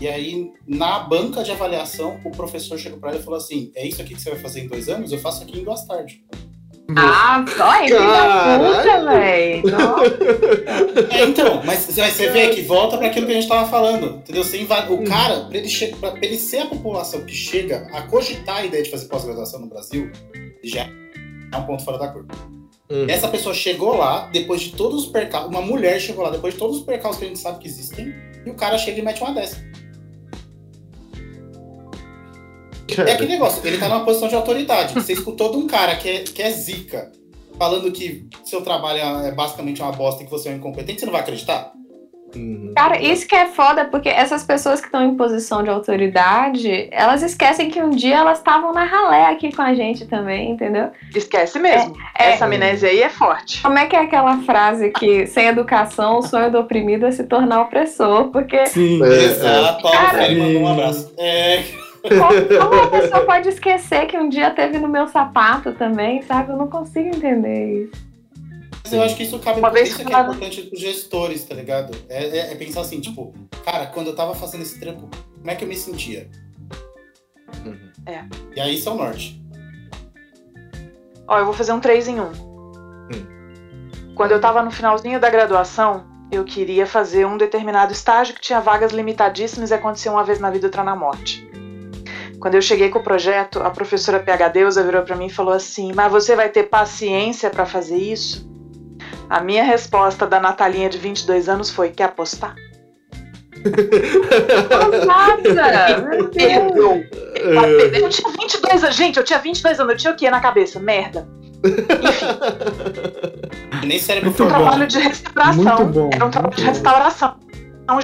Speaker 3: E aí, na banca de avaliação, o professor chegou pra ela e falou assim: É isso aqui que você vai fazer em dois anos? Eu faço aqui em duas tardes.
Speaker 10: Ah, olha, filho da puta, velho.
Speaker 3: É, então, mas, mas você vê que volta para aquilo que a gente tava falando, entendeu? Você inva- O cara, para ele, che- pra- pra ele ser a população que chega a cogitar a ideia de fazer pós-graduação no Brasil, já é um ponto fora da curva.
Speaker 2: Uhum.
Speaker 3: Essa pessoa chegou lá, depois de todos os percalços, uma mulher chegou lá, depois de todos os percalços que a gente sabe que existem, e o cara chega e mete uma dessa. É aquele negócio, ele tá numa posição de autoridade. Você escutou de um cara que é, que é zica, falando que seu trabalho é basicamente uma bosta e que você é um incompetente, você não vai acreditar?
Speaker 2: Uhum.
Speaker 10: Cara, isso que é foda, porque essas pessoas que estão em posição de autoridade, elas esquecem que um dia elas estavam na ralé aqui com a gente também, entendeu?
Speaker 5: Esquece mesmo.
Speaker 10: É-
Speaker 5: Essa amnésia aí é forte.
Speaker 10: Como é que é aquela frase que sem educação o sonho do oprimido é se tornar opressor? Porque
Speaker 9: Sim.
Speaker 2: É,
Speaker 3: Exato, Paulo
Speaker 10: Cara,
Speaker 3: Freire mandou um abraço. É,
Speaker 10: como, como a pessoa pode esquecer que um dia teve no meu sapato também, sabe? Eu não consigo entender isso.
Speaker 3: mas eu acho que isso cabe
Speaker 5: Uma vez
Speaker 3: isso que é importante pros gestores, tá ligado? É, é- é pensar assim, tipo, cara, quando eu tava fazendo esse trampo, como é que eu me sentia?
Speaker 2: Uhum.
Speaker 5: É.
Speaker 3: E aí isso é o norte.
Speaker 5: Ó, eu vou fazer um 3 em 1. Quando eu tava no finalzinho da graduação, eu queria fazer um determinado estágio que tinha vagas limitadíssimas e acontecia uma vez na vida, outra na morte. Quando eu cheguei com o projeto, a professora PH Deusa virou pra mim e falou assim: Mas você vai ter paciência pra fazer isso? A minha resposta da Natalinha de 22 anos foi: Quer apostar?
Speaker 10: Nada!
Speaker 5: Perdeu.
Speaker 2: É.
Speaker 5: Eu tinha 22 anos, gente, eu tinha 22 anos, eu tinha o que na cabeça? Merda.
Speaker 3: E nem cérebro
Speaker 4: Muito
Speaker 5: um
Speaker 4: bom.
Speaker 5: trabalho de restauração.
Speaker 4: Muito bom,
Speaker 5: Era um trabalho
Speaker 4: muito
Speaker 5: de
Speaker 4: bom.
Speaker 5: restauração. Um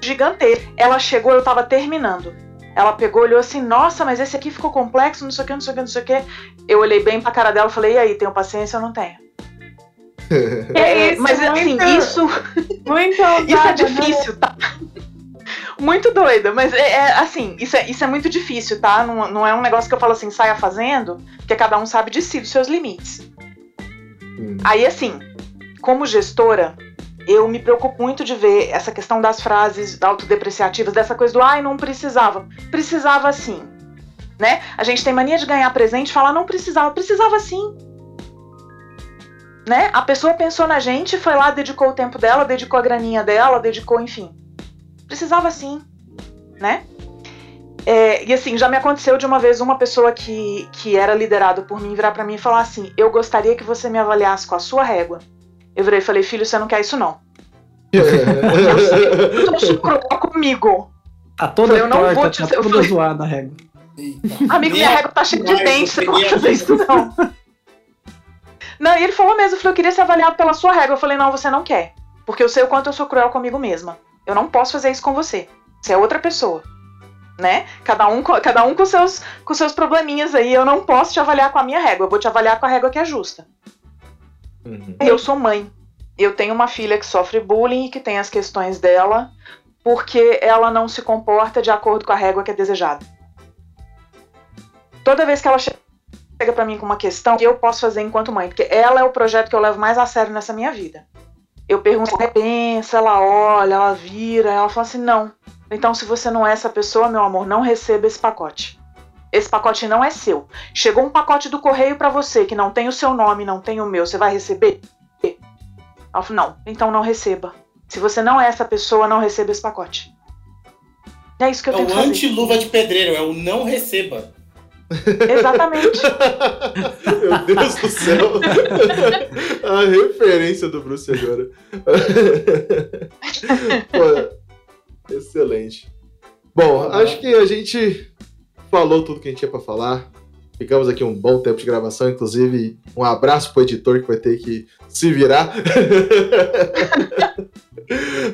Speaker 5: gigantesco. Ela chegou, eu tava terminando. Ela pegou, olhou assim, nossa, mas esse aqui ficou complexo, não sei o que, não sei o que, não sei o que. Eu olhei bem pra cara dela e falei, e aí, tenho paciência ou não tenho?
Speaker 10: Que [LAUGHS]
Speaker 5: É,
Speaker 10: isso,
Speaker 5: mas assim,
Speaker 10: muito-
Speaker 5: isso,
Speaker 10: Muito [LAUGHS]
Speaker 5: isso é
Speaker 10: ousada, né?
Speaker 5: difícil, tá? Muito doida, mas é, é, assim, isso é, isso é muito difícil, tá? Não, não é um negócio que eu falo assim, saia fazendo, porque cada um sabe de si, dos seus limites.
Speaker 2: Hum.
Speaker 5: Aí, assim, como gestora, eu me preocupo muito de ver essa questão das frases autodepreciativas, dessa coisa do ai, não precisava. Precisava sim. Né? A gente tem mania de ganhar presente e falar não precisava. Precisava sim. Né? A pessoa pensou na gente, foi lá, dedicou o tempo dela, dedicou a graninha dela, dedicou, enfim. Precisava sim. Né? É, e assim, já me aconteceu de uma vez uma pessoa que, que era liderada por mim virar pra mim e falar assim: Eu gostaria que você me avaliasse com a sua régua. Eu virei e falei: Filho, você não quer isso não. Eu tô sou cruel comigo.
Speaker 4: Tá toda
Speaker 5: Falei, eu não
Speaker 4: torta,
Speaker 5: vou te-
Speaker 4: tá
Speaker 5: eu
Speaker 4: toda
Speaker 5: falei-
Speaker 4: zoada a régua.
Speaker 3: Eita.
Speaker 5: Amigo, minha régua tá cheia de
Speaker 3: Mas
Speaker 5: dente, você não vai fazer isso não. Não, e ele falou mesmo, eu falei, eu queria ser avaliado pela sua régua. Eu falei, não, você não quer. Porque eu sei o quanto eu sou cruel comigo mesma. Eu não posso fazer isso com você. Você é outra pessoa. né? Cada um, cada um com seus, com seus probleminhas aí. Eu não posso te avaliar com a minha régua, eu vou te avaliar com a régua que é justa.
Speaker 2: Uhum.
Speaker 5: Eu sou mãe. Eu tenho uma filha que sofre bullying e que tem as questões dela porque ela não se comporta de acordo com a régua que é desejada. Toda vez que ela che- chega pra mim com uma questão, que eu posso fazer enquanto mãe, porque ela é o projeto que eu levo mais a sério nessa minha vida. Eu pergunto, ela pensa, ela olha, ela vira, ela fala assim: não. Então, se você não é essa pessoa, meu amor, não receba esse pacote. Esse pacote não é seu. Chegou um pacote do correio pra você que não tem o seu nome, não tem o meu, você vai receber? Ela falou, não, então não receba. Se você não é essa pessoa, não receba esse pacote. É isso que eu
Speaker 3: É
Speaker 5: tenho que
Speaker 3: o
Speaker 5: fazer.
Speaker 3: anti-luva de pedreiro, é o não receba.
Speaker 5: Exatamente. [LAUGHS]
Speaker 2: Meu Deus do céu. A referência do Bruce agora. [LAUGHS] Pô, excelente. Bom, acho que a gente falou tudo que a gente tinha pra falar. Ficamos aqui um bom tempo de gravação, inclusive um abraço pro editor que vai ter que se virar. [LAUGHS]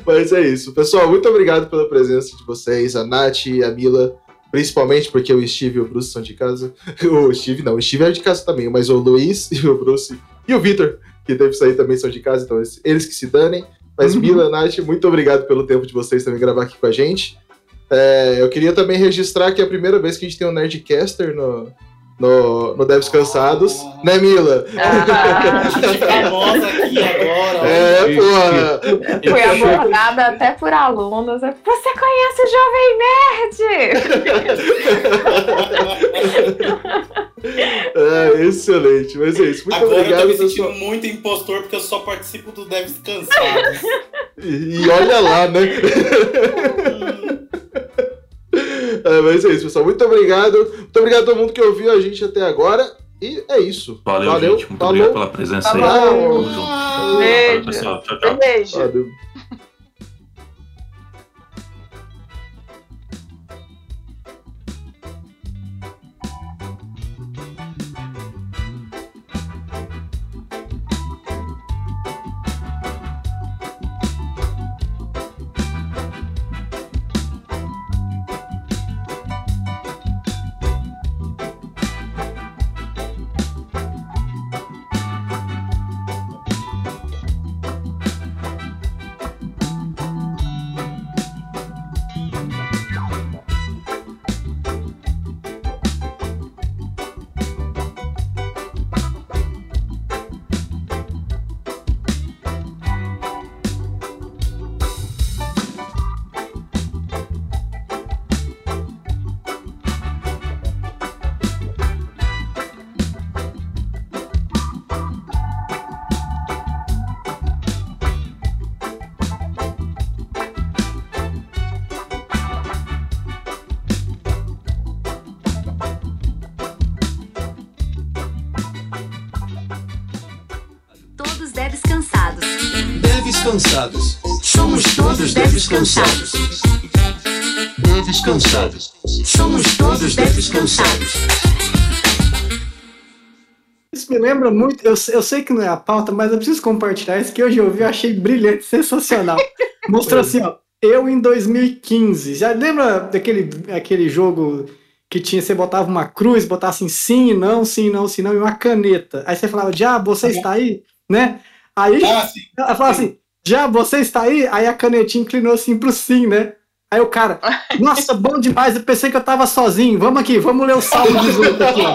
Speaker 2: Mas é isso. Pessoal, muito obrigado pela presença de vocês, a Nath e a Mila. Principalmente porque o Steve e o Bruce são de casa. [LAUGHS] O Steve não, o Steve é de casa também, mas o Luiz [LAUGHS] e o Bruce e o Vitor, que deve sair também, são de casa, então eles, que se danem. Mas. Mila, Nath, muito obrigado pelo tempo de vocês também gravar aqui com a gente. É, eu queria também registrar que é a primeira vez que a gente tem um Nerdcaster no, no, no Devs Cansados, né, Mila?
Speaker 5: Ah, [LAUGHS]
Speaker 3: Gente famosa aqui agora.
Speaker 2: É, porra!
Speaker 10: Fui abordada até por alunos. é, Você conhece o Jovem Nerd? [LAUGHS]
Speaker 2: É, excelente. Mas é isso. Muito
Speaker 3: Agora eu tô
Speaker 2: obrigado,
Speaker 3: me
Speaker 2: pessoal.
Speaker 3: sentindo muito impostor porque eu só participo do Devs Cansados.
Speaker 2: E, e olha lá, né? [LAUGHS] É, mas é isso, pessoal. Muito obrigado. Muito obrigado a todo mundo que ouviu a gente até agora. E é isso.
Speaker 1: Valeu,
Speaker 2: Valeu,
Speaker 1: gente. Muito
Speaker 2: falou.
Speaker 1: obrigado pela presença aí.
Speaker 2: Falou.
Speaker 1: Junto. Valeu. Tchau, tchau.
Speaker 5: Beijo.
Speaker 2: Valeu.
Speaker 6: Todos cansados. Somos todos devs cansados.
Speaker 7: Deves cansados.
Speaker 6: Somos todos devs cansados.
Speaker 4: Isso me lembra muito, eu, eu sei que não é a pauta, mas eu preciso compartilhar isso que hoje eu ouvi, eu achei brilhante, sensacional. [LAUGHS] Mostrou assim, ó, eu em 2015. Já lembra daquele aquele jogo que tinha, você botava uma cruz, botava assim, sim, não, sim, não, sim, não, e uma caneta. Aí você falava, diabo, você está aí? Né? Aí
Speaker 3: Ah, sim.
Speaker 4: ela falava assim, diabo, você está aí? Aí a canetinha inclinou assim pro sim, né? Aí o cara, [LAUGHS] nossa, bom demais, eu pensei que eu tava sozinho. Vamos aqui, vamos ler o Salmo 18 aqui. [LAUGHS]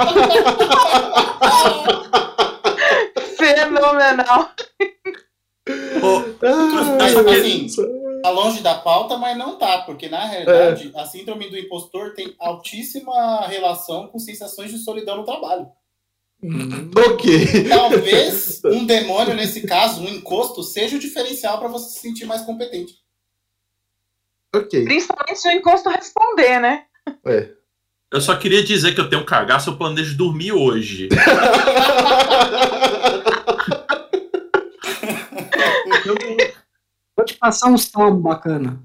Speaker 5: Fenomenal.
Speaker 3: Mas,
Speaker 2: Ai,
Speaker 3: assim, tá longe da pauta, mas não tá, porque na realidade a síndrome do impostor tem altíssima relação com sensações de solidão no trabalho.
Speaker 2: Ok.
Speaker 3: Talvez um demônio, nesse caso, um encosto, seja o diferencial para você se sentir mais competente.
Speaker 2: Ok.
Speaker 5: Principalmente se o encosto responder, né?
Speaker 2: É.
Speaker 1: Eu só queria dizer que eu tenho um cagaço, eu planejo dormir hoje. [LAUGHS]
Speaker 4: Vou te passar um salmo bacana.